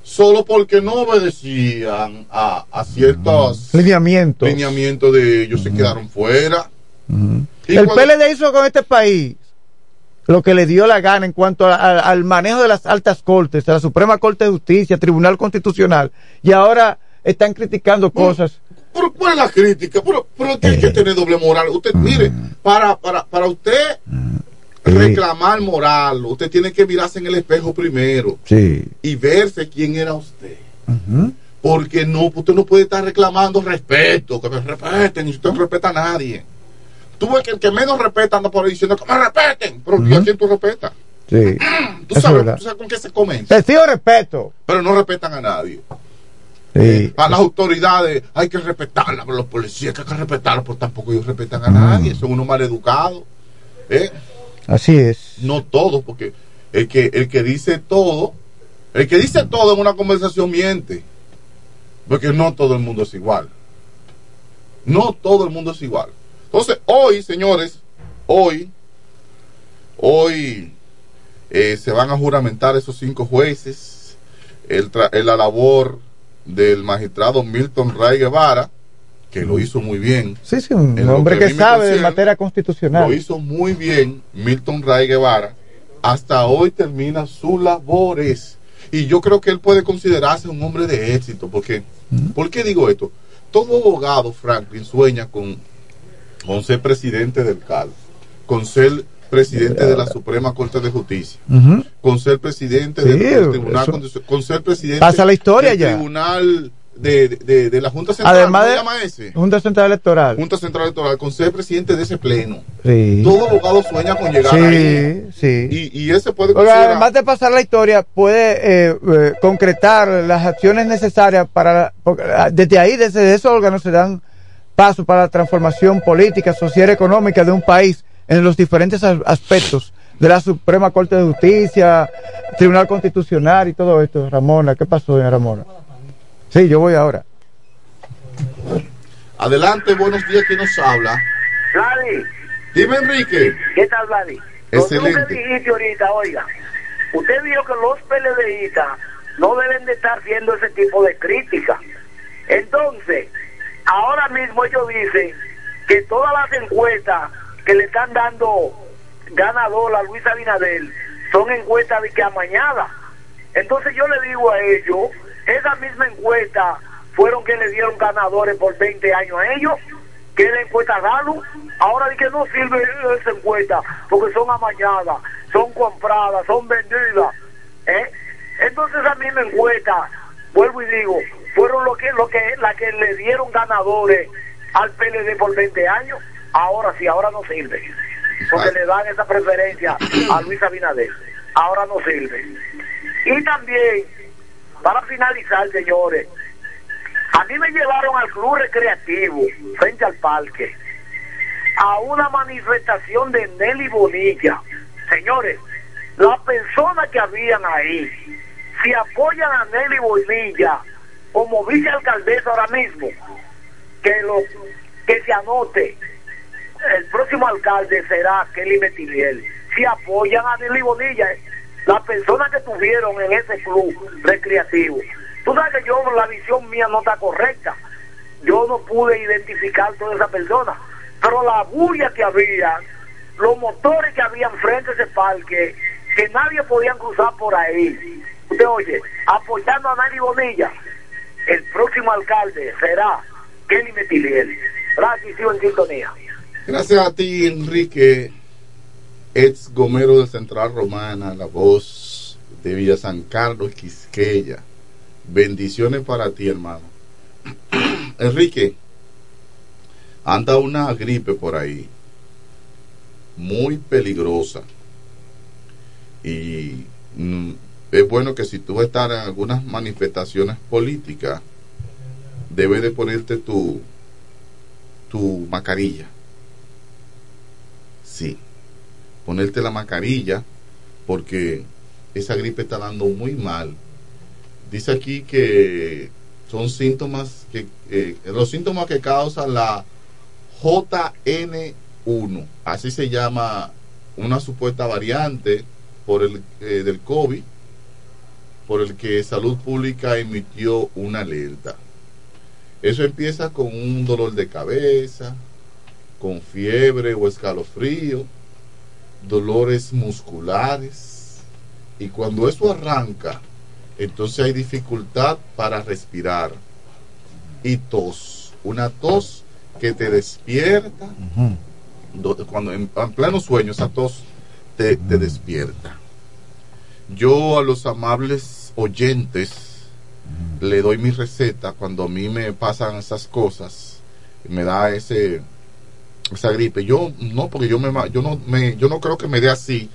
solo porque no obedecían a, a ciertos Lineamientos. lineamientos de ellos, se quedaron fuera. Y El cuando- PLD hizo con este país lo que le dio la gana en cuanto a- a- al manejo de las altas cortes, de la Suprema Corte de Justicia, Tribunal Constitucional, y ahora están criticando cosas. Pero ¿cuál es la crítica? Pero, pero tiene que tener doble moral. Usted, mire, para, para, para usted reclamar moral, usted tiene que mirarse en el espejo primero Sí. y verse quién era usted. Porque no, usted no puede estar reclamando respeto, que me respeten, y usted no respeta a nadie. Tú ves que el que menos respeta anda por ahí diciendo que me respeten, pero ¿y a quién tú respetas? Sí. ¿Tú sabes, tú sabes con qué se comen? Testigo respeto. Pero no respetan a nadie. Sí. A las autoridades hay que respetarlas, pero los policías hay que respetarlos, pero tampoco ellos respetan a nadie, son unos mal educados. ¿eh? Así es. No todos, porque el que, el que dice todo, el que dice todo en una conversación miente. Porque no todo el mundo es igual. No todo el mundo es igual. Entonces, hoy, señores, hoy, hoy eh, se van a juramentar esos cinco jueces. El la labor del magistrado Milton Ray Guevara, que lo hizo muy bien. Sí, sí, un En hombre que sabe de materia constitucional. Lo hizo muy bien Milton Ray Guevara. Hasta hoy termina sus labores. Y yo creo que él puede considerarse un hombre de éxito. Porque, ¿Por qué digo esto? Todo abogado, Franklin, sueña con, con ser presidente del CAL, con ser presidente de la Suprema Corte de Justicia, con ser presidente Sí, del, del Tribunal Constitucional, con ser presidente Pasa la historia del ya. Tribunal de, de- de la Junta Central. Además ¿cómo de llama ese? Junta Central Electoral. Junta Central Electoral, con ser presidente de ese pleno. Sí. Todo abogado sueña con llegar ahí. Sí, sí. Y, y ese puede Porque considerar- además de pasar la historia, puede eh, eh, concretar las acciones necesarias para. porque, ah, desde ahí, desde esos órganos, se dan pasos para la transformación política, social y económica de un país en los diferentes as- aspectos de la Suprema Corte de Justicia, Tribunal Constitucional y todo esto. Ramona, ¿qué pasó, doña Ramona? Sí, yo voy ahora. Adelante, buenos días, ¿quién nos habla? Vladi, Dime, Enrique. ¿qué tal, Vladi? Lo mismo que Excelente. dijiste ahorita, oiga, usted dijo que los PLDistas no deben de estar haciendo ese tipo de crítica. Entonces, ahora mismo ellos dicen que todas las encuestas que le están dando ganador a Luis Abinadel son encuestas de que amañadas. Entonces yo le digo a ellos, esa misma encuesta fueron que le dieron ganadores por 20 años a ellos, que la encuesta Galo, ahora di que no sirve esa encuesta porque son amañadas, son compradas, son vendidas. ¿eh? Entonces esa misma encuesta, vuelvo y digo, fueron lo que, lo que, la que le dieron ganadores al PLD por 20 años, ahora sí, ahora no sirve, porque le dan esa preferencia a Luis Abinader, ahora no sirve. Y también, para finalizar, señores, a mí me llevaron al club recreativo frente al parque a una manifestación de Nelly Bonilla. Señores, las personas que habían ahí, si apoyan a Nelly Bonilla como vicealcaldesa ahora mismo, que lo que se anote, el próximo alcalde será Kelly Metiliel. Si apoyan a Nelly Bonilla, las personas que tuvieron en ese club recreativo. Tú sabes que yo, la visión mía no está correcta. Yo no pude identificar toda esa persona. Pero la bulla que había, los motores que habían frente a ese parque, que nadie podía cruzar por ahí. Usted oye, apoyando a Nelly Bonilla, el próximo alcalde será Kelly Metiliel. Gracias, sigo en sintonía. Gracias a ti, Enrique, ex gomero de Central Romana, la voz de Villa San Carlos, Quisqueya. Bendiciones para ti, hermano. Enrique, anda una gripe por ahí, muy peligrosa. Y mm, es bueno que si tú estás en algunas manifestaciones políticas, debes de ponerte tu, tu mascarilla. Sí, ponerte la mascarilla porque esa gripe está dando muy mal. Dice aquí que son síntomas que eh, los síntomas que causan la JN1, así se llama una supuesta variante por el eh, del COVID, por el que Salud Pública emitió una alerta. Eso empieza con un dolor de cabeza, con fiebre o escalofrío, dolores musculares. Y cuando eso arranca, entonces hay dificultad para respirar. Y tos, una tos que te despierta. do- Cuando en, en pleno sueño esa tos te, te despierta. Yo a los amables oyentes le doy mi receta cuando a mí me pasan esas cosas, me da ese esa gripe. Yo no, porque yo me yo no me yo no creo que me dé así,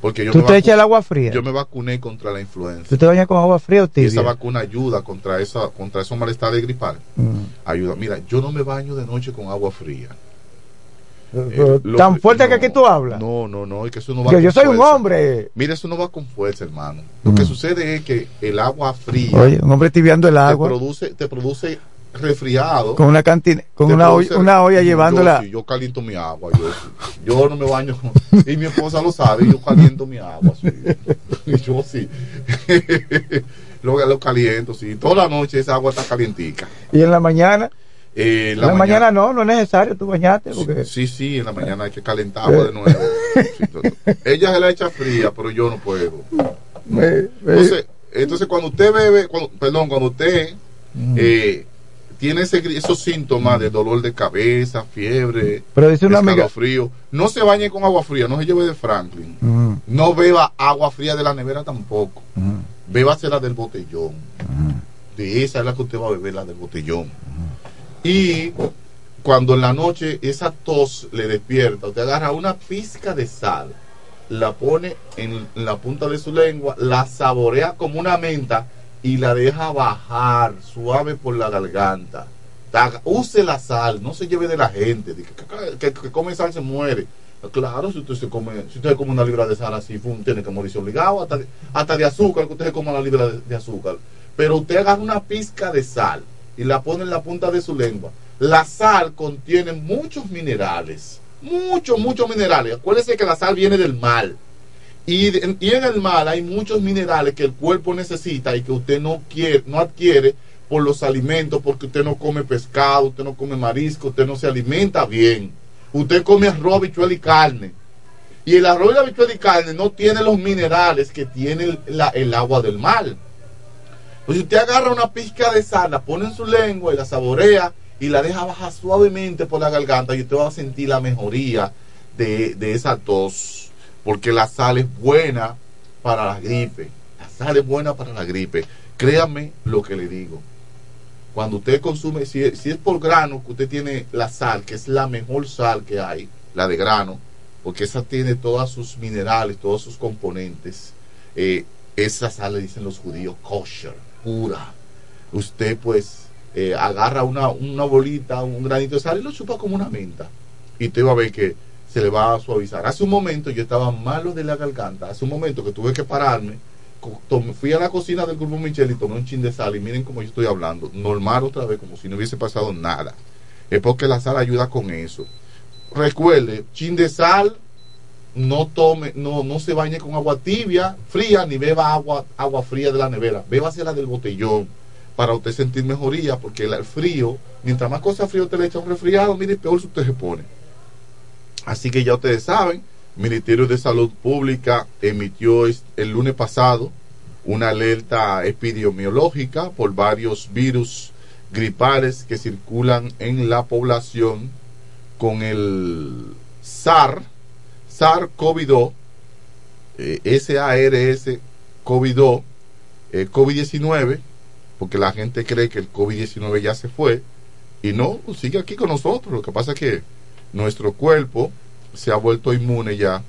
porque yo ¿Tú me te echas el agua fría? Yo me vacuné contra la influenza. ¿Tú te bañas con agua fría o Y tibia? esa vacuna ayuda contra esa contra esos malestares gripal. Mm. Ayuda. Mira, yo no me baño de noche con agua fría. Lo- ¿Tan fuerte que aquí tú hablas? No, no, no, es que eso no va Que con yo soy un hombre. Mira, eso no va con fuerza, hermano. Lo que sucede es que el agua fría Oye, un hombre tibiando el te agua produce te produce resfriado. con una cantina, con una, una olla Yo llevándola. sí, Yo, caliento mi agua. Yo, sí. Yo no me baño. Y mi esposa lo sabe. Yo caliento mi agua. sí. Y yo sí. Lo, lo caliento, sí. Toda la noche esa agua está calientica. ¿Y en la mañana? Eh, En la, mañana, no, no es necesario tú. Porque... Sí, sí, en la mañana hay que calentar agua de nuevo. Todo. Ella se la echa fría, pero yo no puedo. Entonces, entonces cuando usted bebe, cuando- perdón, cuando usted eh, tiene ese esos síntomas de dolor de cabeza, fiebre, Pero dice una amiga- frío, no se bañe con agua fría, no se lleve de Franklin. Mm, No beba agua fría de la nevera tampoco. mm, Bébase la del botellón. De esa es la que usted va a beber, la del botellón. Y cuando en la noche esa tos le despierta, usted agarra una pizca de sal, la pone en la punta de su lengua, la saborea como una menta y la deja bajar suave por la garganta. Ta- Use la sal, no se lleve de la gente. Que, come sal se muere. Claro, si usted se come, si usted come una libra de sal así, tiene que morirse obligado, hasta de, azúcar, que usted se coma una libra de, de azúcar. Pero usted agarra una pizca de sal y la pone en la punta de su lengua. La sal contiene muchos minerales, muchos, muchos minerales. Acuérdese que la sal viene del mar. Y, en el mar hay muchos minerales que el cuerpo necesita y que usted no quiere, no adquiere por los alimentos, porque usted no come pescado, usted no come marisco, usted no se alimenta bien. Usted come arroz, bichuela y carne. Y el arroz y la bichuela y carne no tiene los minerales que tiene el, agua del mar. Pues si usted agarra una pizca de sal, la pone en su lengua y la saborea y la deja bajar suavemente por la garganta y usted va a sentir la mejoría de, de esa tos. Porque la sal es buena para la gripe. La sal es buena para la gripe. Créame lo que le digo. Cuando usted consume, si es, por grano que usted tiene la sal, que es la mejor sal que hay, la de grano, porque esa tiene todos sus minerales, todos sus componentes. eh, esa sal le dicen los judíos kosher, pura. Usted pues eh, agarra una, una bolita, un granito de sal y lo chupa como una menta. Y usted va a ver que se le va a suavizar. Hace un momento yo estaba malo de la garganta, hace un momento que tuve que pararme, fui a la cocina del grupo Michel y tomé un chin de sal y miren cómo yo estoy hablando, normal otra vez, como si no hubiese pasado nada. Es porque la sal ayuda con eso. Recuerde, chin de sal, no tome, no, no se bañe con agua tibia, fría, ni beba agua, agua fría de la nevera, bébase la del botellón para usted sentir mejoría, porque el frío, mientras más cosas frío te le echa un resfriado, mire, peor si usted se pone. Así que ya ustedes saben, Ministerio de Salud Pública emitió el lunes pasado una alerta epidemiológica por varios virus gripales que circulan en la población con el SAR, SAR-CoV-2, eh, SARS COVID-2, eh, COVID-19, porque la gente cree que el COVID-19 ya se fue, y no, sigue aquí con nosotros. Lo que pasa es que nuestro cuerpo se ha vuelto inmune ya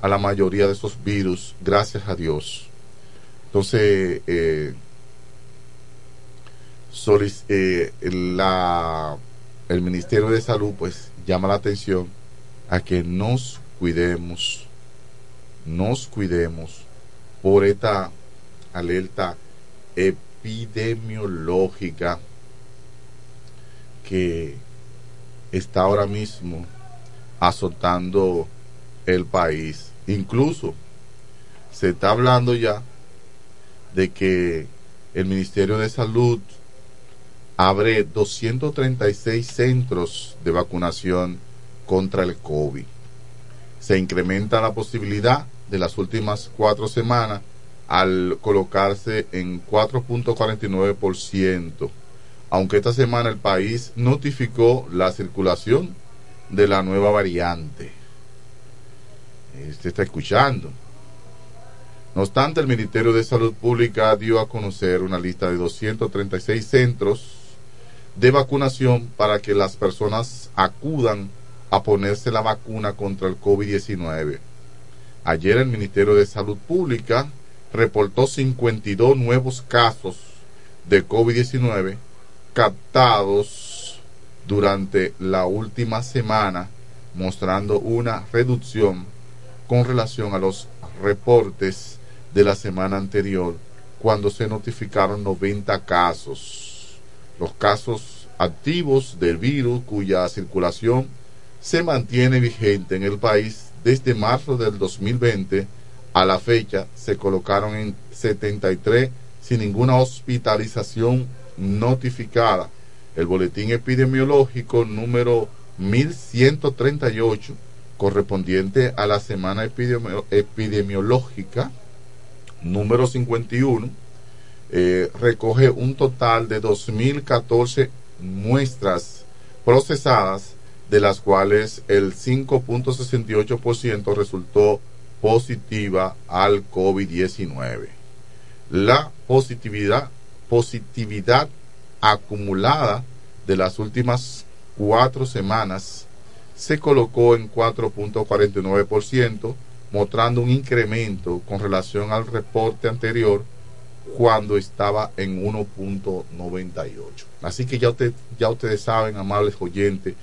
a la mayoría de esos virus, gracias a Dios. Entonces, eh, eh, la, el Ministerio de Salud pues llama la atención a que nos cuidemos, nos cuidemos por esta alerta epidemiológica que está ahora mismo azotando el país. Incluso se está hablando ya de que el Ministerio de Salud abre 236 centros de vacunación contra el COVID. Se incrementa la posibilidad de las últimas cuatro semanas al colocarse en 4.49%, aunque esta semana el país notificó la circulación de la nueva variante. Este está escuchando. No obstante, el Ministerio de Salud Pública dio a conocer una lista de 236 centros de vacunación para que las personas acudan a ponerse la vacuna contra el COVID-19. Ayer el Ministerio de Salud Pública reportó 52 nuevos casos de COVID-19 captados durante la última semana, mostrando una reducción con relación a los reportes de la semana anterior, cuando se notificaron 90 casos. Los casos activos del virus cuya circulación se mantiene vigente en el país desde marzo del 2020 a la fecha se colocaron en sin ninguna hospitalización notificada. El boletín epidemiológico número 1138 correspondiente a la semana epidemi- epidemiológica número 51 eh, recoge un total de 2014 muestras procesadas de las cuales el 5.68% resultó positiva al COVID-19. La positividad, positividad acumulada de las últimas cuatro semanas se colocó en 4.49%, mostrando un incremento con relación al reporte anterior cuando estaba en 1.98. Así que ya, usted, ya ustedes saben, amables oyentes,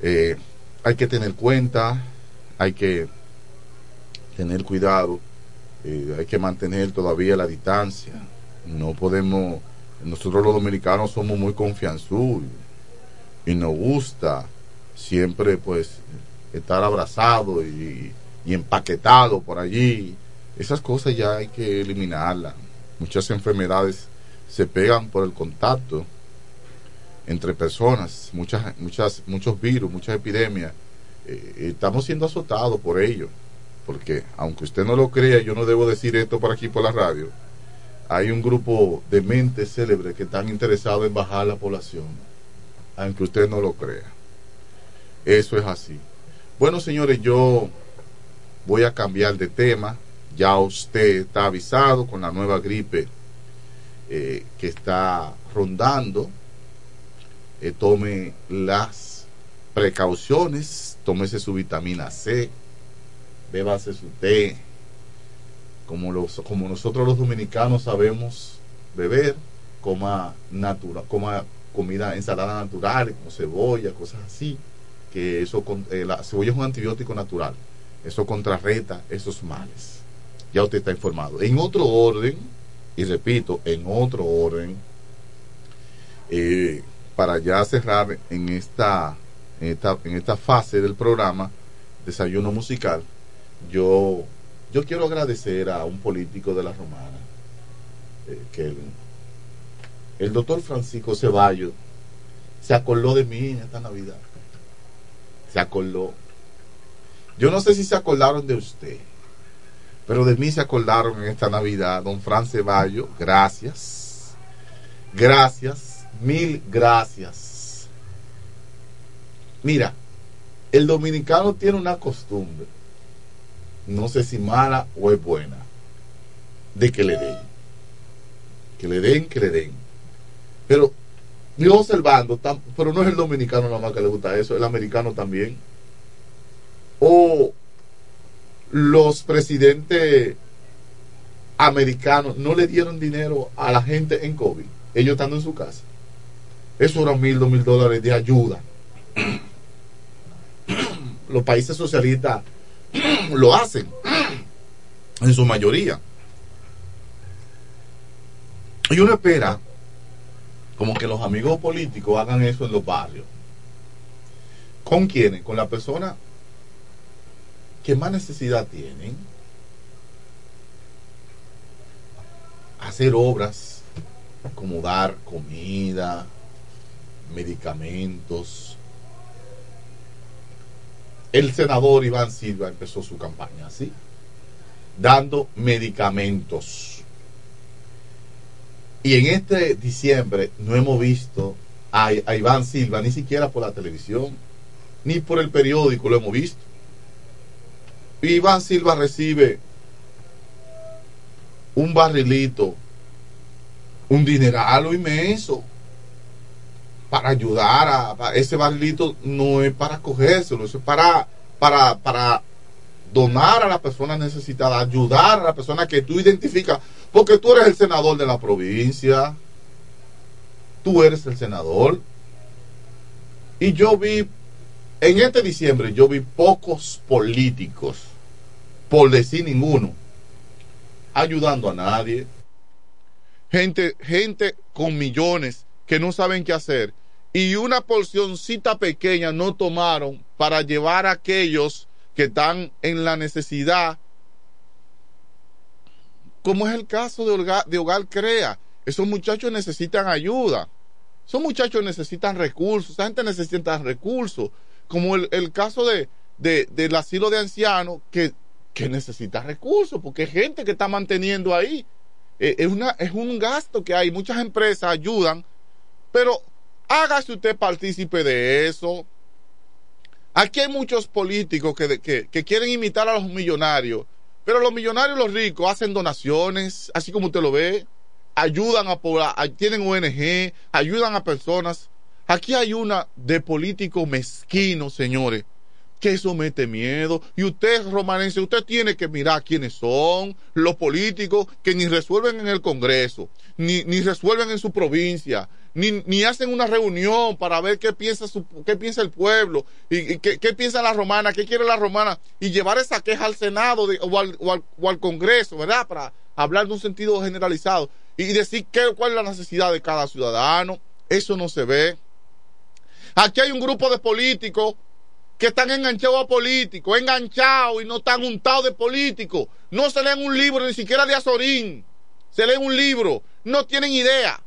eh, hay que tener cuenta, hay que tener cuidado, eh, hay que mantener todavía la distancia. No podemos, nosotros los dominicanos somos muy confianzudos y nos gusta siempre pues estar abrazado y, y empaquetado por allí. Esas cosas ya hay que eliminarlas. Muchas enfermedades se pegan por el contacto entre personas, muchas, muchas, muchos virus, muchas epidemias. Eh, estamos siendo azotados por ello, porque aunque usted no lo crea, yo no debo decir esto por aquí por la radio, hay un grupo de mentes célebres que están interesados en bajar la población, aunque usted no lo crea. Eso es así. Bueno, señores, yo voy a cambiar de tema. Ya usted está avisado con la nueva gripe eh, que está rondando. Eh, tome las precauciones, tómese su vitamina C, bébase su té, como, los, como nosotros los dominicanos sabemos beber, coma, natural, coma comida, ensalada natural, cebolla, cosas así, que eso, eh, la cebolla es un antibiótico natural, eso contrarresta esos males. Ya usted está informado. En otro orden, y repito, en otro orden, eh, para ya cerrar en esta, esta, en esta fase del programa, desayuno musical, yo, yo quiero agradecer a un político de la Romana, eh, que el, doctor Francisco Ceballos se acordó de mí en esta Navidad. Se acordó. Yo no sé si se acordaron de usted, pero de mí se acordaron en esta Navidad. Don Fran Ceballos, gracias. Gracias, mil gracias. Mira, el dominicano tiene una costumbre, no sé si mala o es buena, de que le den. Que le den, que le den. Pero yo observando, pero no es el dominicano nada más que le gusta eso, el americano también. O los presidentes americanos no le dieron dinero a la gente en COVID, ellos estando en su casa. Eso eran mil, dos mil dólares de ayuda. Los países socialistas lo hacen, en su mayoría. Y uno espera como que los amigos políticos hagan eso en los barrios. ¿Con quiénes? Con la persona que más necesidad tienen. Hacer obras como dar comida, medicamentos. El senador Iván Silva empezó su campaña así, dando medicamentos. Y en este diciembre no hemos visto a, Iván Silva ni siquiera por la televisión, ni por el periódico lo hemos visto. Y Iván Silva recibe un barrilito, un dineral inmenso para ayudar a, ese barrilito no es para cogérselo, eso es para, para, para donar a la persona necesitada, ayudar a la persona que tú identificas, porque tú eres el senador de la provincia, tú eres el senador. Y yo vi, en este diciembre, yo vi pocos políticos, por decir ninguno, ayudando a nadie. Gente, gente con millones que no saben qué hacer. Y una porcioncita pequeña no tomaron para llevar a aquellos que están en la necesidad como es el caso de Hogar, Crea. Esos muchachos necesitan ayuda. Esos muchachos necesitan recursos. Esa gente necesita recursos. Como el, el caso de, de- del asilo de ancianos que, que necesita recursos, porque hay gente que está manteniendo ahí. Eh, es, una, es un gasto que hay. Muchas empresas ayudan, pero hágase usted partícipe de eso. Aquí hay muchos políticos que, que, quieren imitar a los millonarios, pero los millonarios los ricos hacen donaciones, así como usted lo ve, ayudan a, a- tienen ONG, ayudan a personas. Aquí hay una de políticos mezquinos, señores, que eso mete miedo. Y usted, romanense, usted tiene que mirar quiénes son los políticos que ni resuelven en el Congreso, ni, ni resuelven en su provincia, ni, hacen una reunión para ver qué piensa, su, qué piensa el pueblo, y, qué, qué piensa la romana, qué quiere la romana, y llevar esa queja al Senado de- o, al, o al- o al Congreso, ¿verdad? Para hablar de un sentido generalizado y decir qué, cuál es la necesidad de cada ciudadano. Eso no se ve. Aquí hay un grupo de políticos que están enganchados a políticos, enganchados y no están untados de políticos. No se leen un libro, ni siquiera de Azorín. Se leen un libro. No tienen idea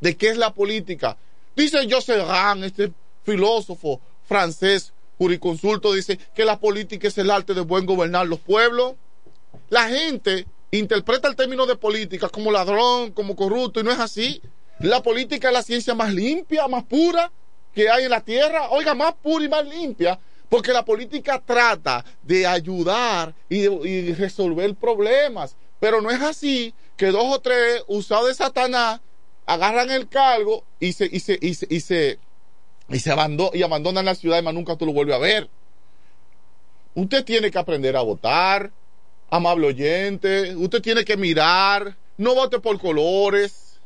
de qué es la política. Dice Joseph Rand, este filósofo francés, juriconsulto, dice que la política es el arte de buen gobernar los pueblos. La gente interpreta el término de política como ladrón, como corrupto, y no es así. La política es la ciencia más limpia, más pura que hay en la tierra. Oiga, más pura y más limpia. Porque la política trata de ayudar y, de- y resolver problemas. Pero no es así que dos o tres usados de Satanás agarran el cargo y se, y se, y se, y se, y se abando- y abandonan la ciudad y más nunca tú lo vuelves a ver. Usted tiene que aprender a votar, amable oyente. Usted tiene que mirar. No vote por colores.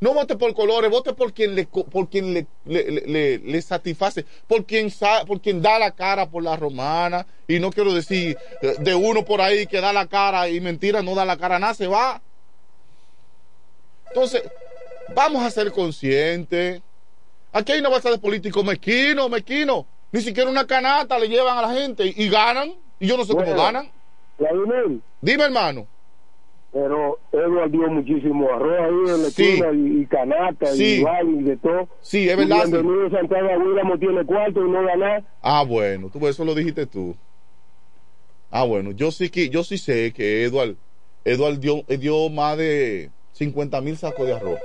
No vote por colores, vote por quien le, por quien le, le, le- satisface, por quien, por quien da la cara por la romana. Y no quiero decir eh, de uno por ahí que da la cara y mentira no da la cara, nada se va. Entonces, vamos a ser conscientes. Aquí hay una base de políticos mezquinos, mezquinos. Ni siquiera una canasta le llevan a la gente y, y ganan. Y yo no sé cómo ganan. Vladimir, Dime, hermano. pero Edward dio muchísimo arroz ahí en la Sí. esquina y, y canasta Sí. y baile y de todo. Sí, es verdad, Y sí. bienvenido Santiago Aguilamo tiene cuarto y no gana. Ah, bueno, tú eso lo dijiste tú. Ah, bueno, yo sí que yo sí sé que Edward Edward dio, dio más de 50 mil sacos de arroz.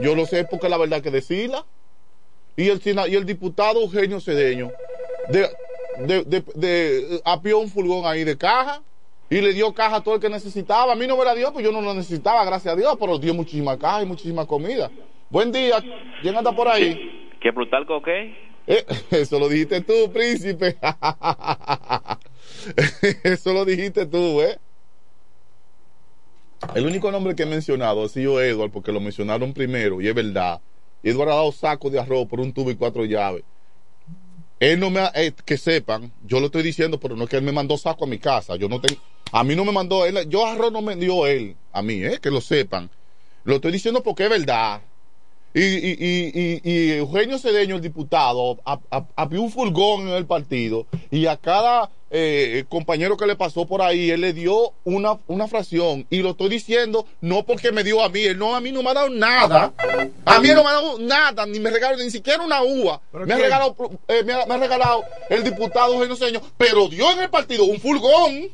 Yo lo sé porque la verdad que decirla. Y el y el diputado Eugenio Cedeño de, de, de, de- apió un furgón ahí de caja y le dio caja a todo el que necesitaba. A mí no me la dio, pues yo no la necesitaba, gracias a Dios, pero dio muchísima caja y muchísima comida. Buen día, ¿quién anda por ahí? ¿Qué brutal coque? Eh, eso lo dijiste tú, príncipe. eso lo dijiste tú, ¿eh? El único nombre que he mencionado ha sido Edward, porque lo mencionaron primero, y es verdad. Edward ha dado saco de arroz por un tubo y cuatro llaves. Él no me ha, eh, que sepan, yo lo estoy diciendo, pero no es que él me mandó saco a mi casa. Yo no tengo, a mí no me mandó él, yo arroz no me dio él, a mí, eh, que lo sepan. Lo estoy diciendo porque es verdad. Y, y, y, y, Eugenio Cedeño, el diputado, abrió un furgón en el partido y a cada eh, compañero que le pasó por ahí, él le dio una, una fracción. Y lo estoy diciendo no porque me dio a mí, él no, a mí no me ha dado nada. A mí no me ha dado nada, ni me regaló ni siquiera una uva. Me ha, regalado, eh, me, ha, me ha regalado el diputado Eugenio pero dio en el partido un furgón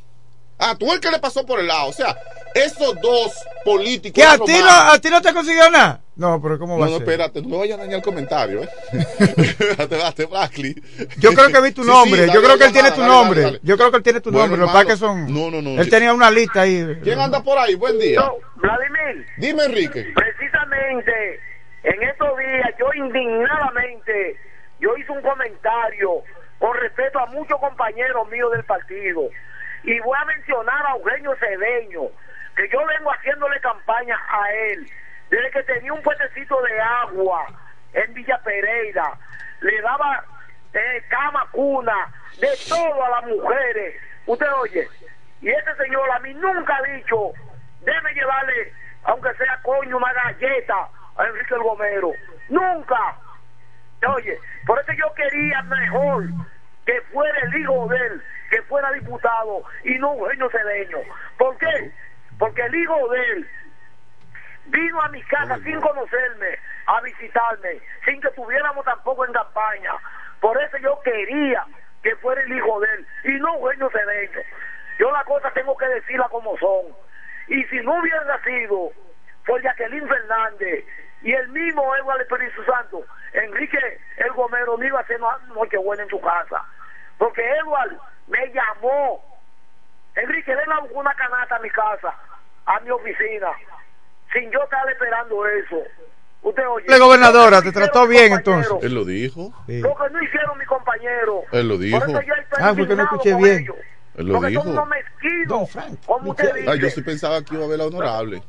a todo el que le pasó por el lado. O sea, esos dos políticos. ¿Que a ti, no, a ti no te consiguió nada? No, pero ¿cómo va no, no, a ser? espérate, no me vayas a dañar el comentario, ¿eh? Espérate. Yo creo que vi tu nombre. sí, yo dale, creo que él tiene tu dale, nombre. dale. Yo creo que él tiene tu Bueno, nombre. Lo que pasa es que hermano, son. No, no, no. Él tenía una lista ahí. ¿Quién anda por ahí? Buen día. Vladimir, Dime, Enrique. precisamente en estos días yo indignadamente, yo hice un comentario con respecto a muchos compañeros míos del partido y voy a mencionar a Eugenio Cedeño, que yo vengo haciéndole campaña a él desde que tenía un puestecito de agua en Villa Pereira, le daba eh, cama cuna, de todo a las mujeres. Usted oye, y ese señor a mí nunca ha dicho, déme llevarle, aunque sea coño, una galleta a Enrique el Gomero. Nunca. Oye, por eso yo quería mejor que fuera el hijo de él, que fuera diputado y no Eugenio Cedeño. ¿Por qué? Porque el hijo de él vino a mi casa sin conocerme, a visitarme, sin que estuviéramos tampoco en campaña. Por eso yo quería que fuera el hijo de él y no Eugenio Cedeño. Yo la cosa tengo que decirla como son. Y si no hubiera nacido por Jacqueline Fernández y el mismo Eduardo Espíritu Santo, Enrique el Gomero no iba a hacer no- Nochebuena en su casa. Porque Eduardo me llamó. Enrique, ven a una canasta a mi casa, a mi oficina, sin yo estar esperando eso. Usted oye. La gobernadora te trató bien entonces. Él lo dijo. Sí. Lo que no hicieron mis compañeros. Él lo dijo. Por eso yo estoy Ah, porque no escuché bien. ellos. Él lo Porque dijo. son unos mezquinos, como usted dice. Ah, yo sí pensaba que iba a ver la honorable.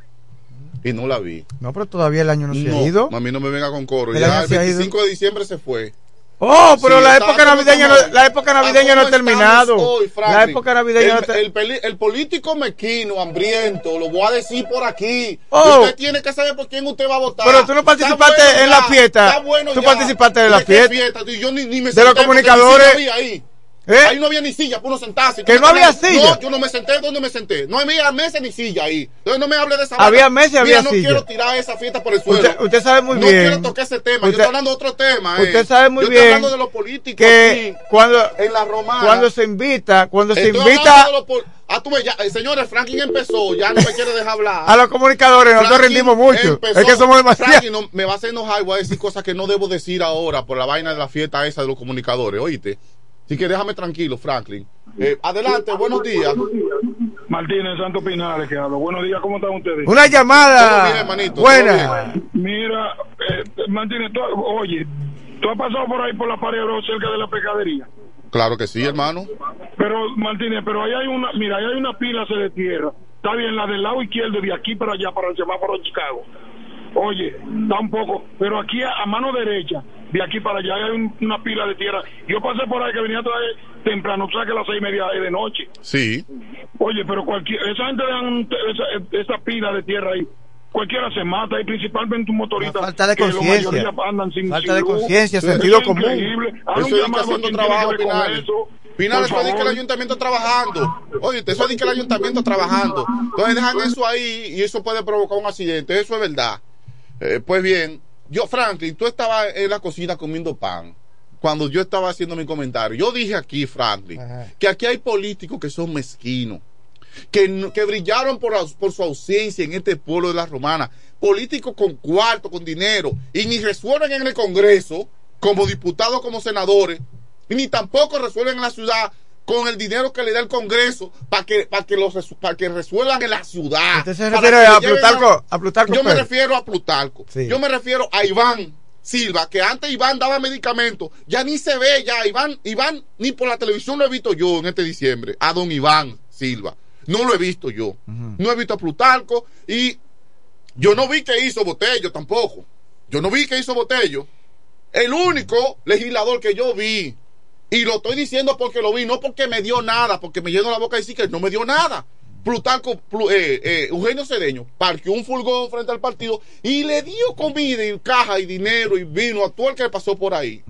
Y no la vi. No, pero todavía el año no, se ha ido. a mí no me venga con coro. El Ya el se ha ido. 25 de diciembre se fue. Oh, pero Sí, la época ¿cómo navideña no, la época navideña ¿A no ha terminado. hoy, la época navideña no el, ter- el, el político mequino, hambriento, lo voy a decir por aquí. Oh. Usted tiene que saber por quién usted va a votar. Pero tú no participaste bueno en la ya, fiesta. está bueno Tú ya. participaste la ¿De qué fiesta. Tú- Yo ni, ni me De los comunicadores. ¿Eh? Ahí no había ni silla para uno sentarse. ¿Que Yo no había silla? No, yo no me senté. ¿Dónde me senté? No había mesa ni silla ahí. Entonces no me hable de esa Había mesa había no silla. quiero tirar esa fiesta por el suelo. Usted, usted sabe muy no bien. quiero tocar ese tema. yo estoy hablando de otro tema. eh. Usted sabe muy yo bien Estoy hablando de lo político que aquí, cuando en la romana. cuando se invita, cuando se invita Ah, tú ya, eh, señores, Franklin empezó, ya no me quiere dejar hablar. a los comunicadores nosotros rendimos mucho. empezó- Es que somos demasiados. Franklin no- me va a hacer enojar y voy a decir cosas que no debo decir ahora por la vaina de la fiesta esa de los comunicadores, oíste. Así que déjame tranquilo, Franklin. Eh, adelante, buenos días. Martínez Santo Pinares, que hablo. Buenos días, ¿cómo están ustedes? Una llamada bien, buena. Mira, eh, Martínez, tú- oye, tú has pasado por ahí por la pared cerca de la pescadería. Claro que sí, hermano. Pero, Martínez, pero ahí hay una, mira, ahí hay una pila se de tierra. Está bien, la del lado izquierdo, de aquí para allá, para el semáforo de Chicago. Oye, da un poco, pero aquí a, a mano derecha, de aquí para allá hay un- una pila de tierra. Yo pasé por ahí que venía a traer temprano, o sea que a las seis y media es de noche. Sí. Oye, pero cualquier, esa gente dan esa, esa pila de tierra ahí. Cualquiera se mata y principalmente un motorista. falta de conciencia. mayoría andan sin Falta de conciencia, sentido es común. Eso un es haciendo trabajo, que ver con Pinal. eso. Que el ayuntamiento trabajando. Oye, eso es de que el ayuntamiento trabajando. Entonces dejan eso ahí y eso puede provocar un accidente. Eso es verdad. Eh, pues bien, yo, Franklin, tú estabas en la cocina comiendo pan. Cuando yo estaba haciendo mi comentario, yo dije aquí, Franklin, que aquí hay políticos que son mezquinos, que, que brillaron por, por su ausencia en este pueblo de la romana, políticos con cuarto, con dinero, y ni resuelven en el Congreso, como diputados, como senadores, ni tampoco resuelven en la ciudad con el dinero que le da el Congreso para que, para que, los, para que resuelvan en la ciudad. Usted se refiere a Plutarco, a Plutarco Yo me Pérez. refiero a Plutarco. Sí. Yo me refiero a Iván Silva, que antes Iván daba medicamentos, ya ni se ve ya, Iván, Iván, ni por la televisión lo he visto yo en este diciembre, a don Iván Silva. No lo he visto yo. No he visto a Plutarco y yo no vi que hizo Botello tampoco. Yo no vi que hizo Botello. El único legislador que yo vi, y lo estoy diciendo porque lo vi, no porque me dio nada, porque me lleno la boca de decir que no me dio nada. Plutarco, Plu- eh, eh, Eugenio Cedeño, parqueó un furgón frente al partido y le dio comida y caja y dinero y vino a todo el que pasó por ahí.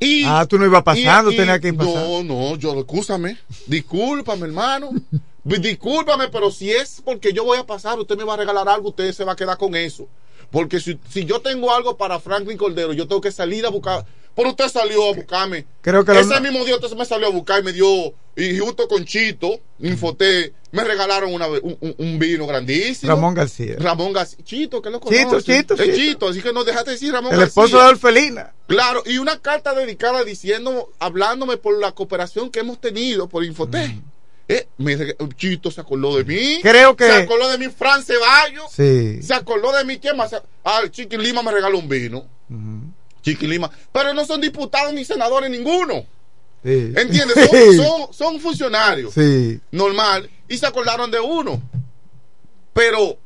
Y, Ah, tú no ibas pasando, y- y- tenía que ir pasando. No, no, yo, escúchame, discúlpame, hermano. Discúlpame, pero si es porque yo voy a pasar, usted me va a regalar algo, usted se va a quedar con eso. Porque si, si yo tengo algo para Franklin Cordero, yo tengo que salir a buscar. Pero usted salió a buscarme. Creo que lo- Ese mismo día usted me salió a buscar y me dio, y junto con Chito, Infoté, me regalaron una, un, vino grandísimo. Ramón García. Ramón García. Chito, que lo Chito, conoce. Chito, Es Chito. Chito, así que no dejaste decir Ramón El García. esposo de Orfelina. Claro, y una carta dedicada diciendo, hablándome por la cooperación que hemos tenido por Infoté. Eh, me Chito se acordó de mí. Creo que- Se acordó de mí Fran Ceballos. Sí. Se acordó de mí. ¿Quién más? Ah, Chiqui Lima me regaló un vino. Chiqui Lima. Pero no son diputados ni senadores ninguno. Sí. ¿Entiendes? Son, son, son funcionarios. Sí. Normal. Y se acordaron de uno. Pero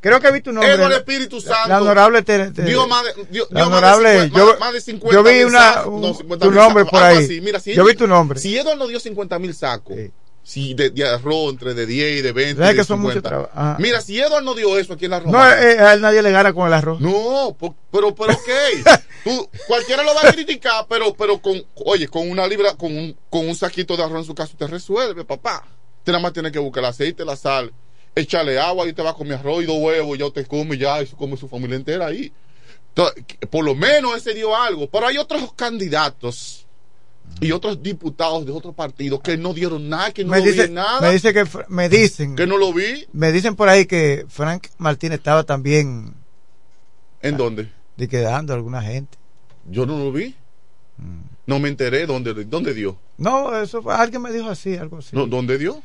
Creo que vi tu nombre. Eduardo Espíritu Santo. La honorable te- te- dio más de, dio- la dio más de honorable, 50 yo, más- más de 50 yo vi una, un- No, 50 tu nombre sacos, por ahí. Mira, si yo vi tu nombre. Si Eduardo nos dio 50 mil sacos, si de, de arroz entre de 10 y de 20. ¿Sabes y de que son mucho 50. trabajo? Ajá. Mira, si Edward no dio eso aquí en la No, eh, a él nadie le gana con el arroz. No, pero, pero ok. Tú, cualquiera lo va a criticar, pero, pero con, oye, con una libra, con un, con un saquito de arroz en su casa, te resuelve, papá. Usted nada más tiene que buscar el aceite, la sal, echarle agua y te va a comer arroz y dos huevos, ya usted come ya y come su familia entera ahí. Entonces, por lo menos ese dio algo. Pero hay otros candidatos y otros diputados de otros partidos que no dieron nada, que no me, lo dice, vi nada. me dice que me dicen que no lo vi. me dicen por ahí que Frank Martínez estaba también ¿En dónde? de quedando alguna gente. Yo no lo vi. No me enteré dónde, dónde dio. No, eso fue, alguien me dijo así, algo así. No, ¿Dónde dio?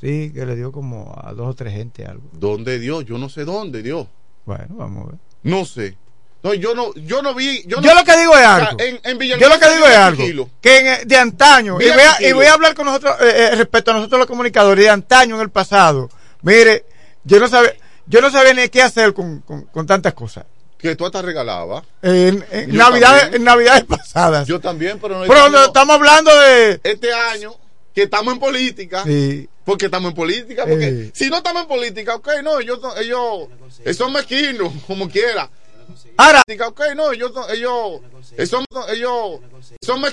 Sí, que le dio como a dos o tres gente algo. ¿Dónde dio? Yo no sé dónde dio. Bueno, vamos a ver. No sé. No, yo no, yo no vi. Yo, Yo no- lo que digo es algo. En, en Yo lo que digo es algo. Que en, eh, de antaño, y voy, a, y voy a hablar con nosotros, eh, eh, respecto a nosotros los comunicadores, de antaño en el pasado. Mire, yo no sabía, yo no sabía ni qué hacer con, con, con tantas cosas. Que tú hasta regalabas. En, en Yo navidades, en navidades pasadas. Yo también, pero no Pero no, estamos hablando de... Este año, que estamos en política. Sí. Porque estamos en política. Porque Eh. si no estamos en política, ok, no, ellos, ellos, ellos son mezquinos, como quiera. Ahora, Ok, no, ellos, ellos, ellos, ellos son mezquinos.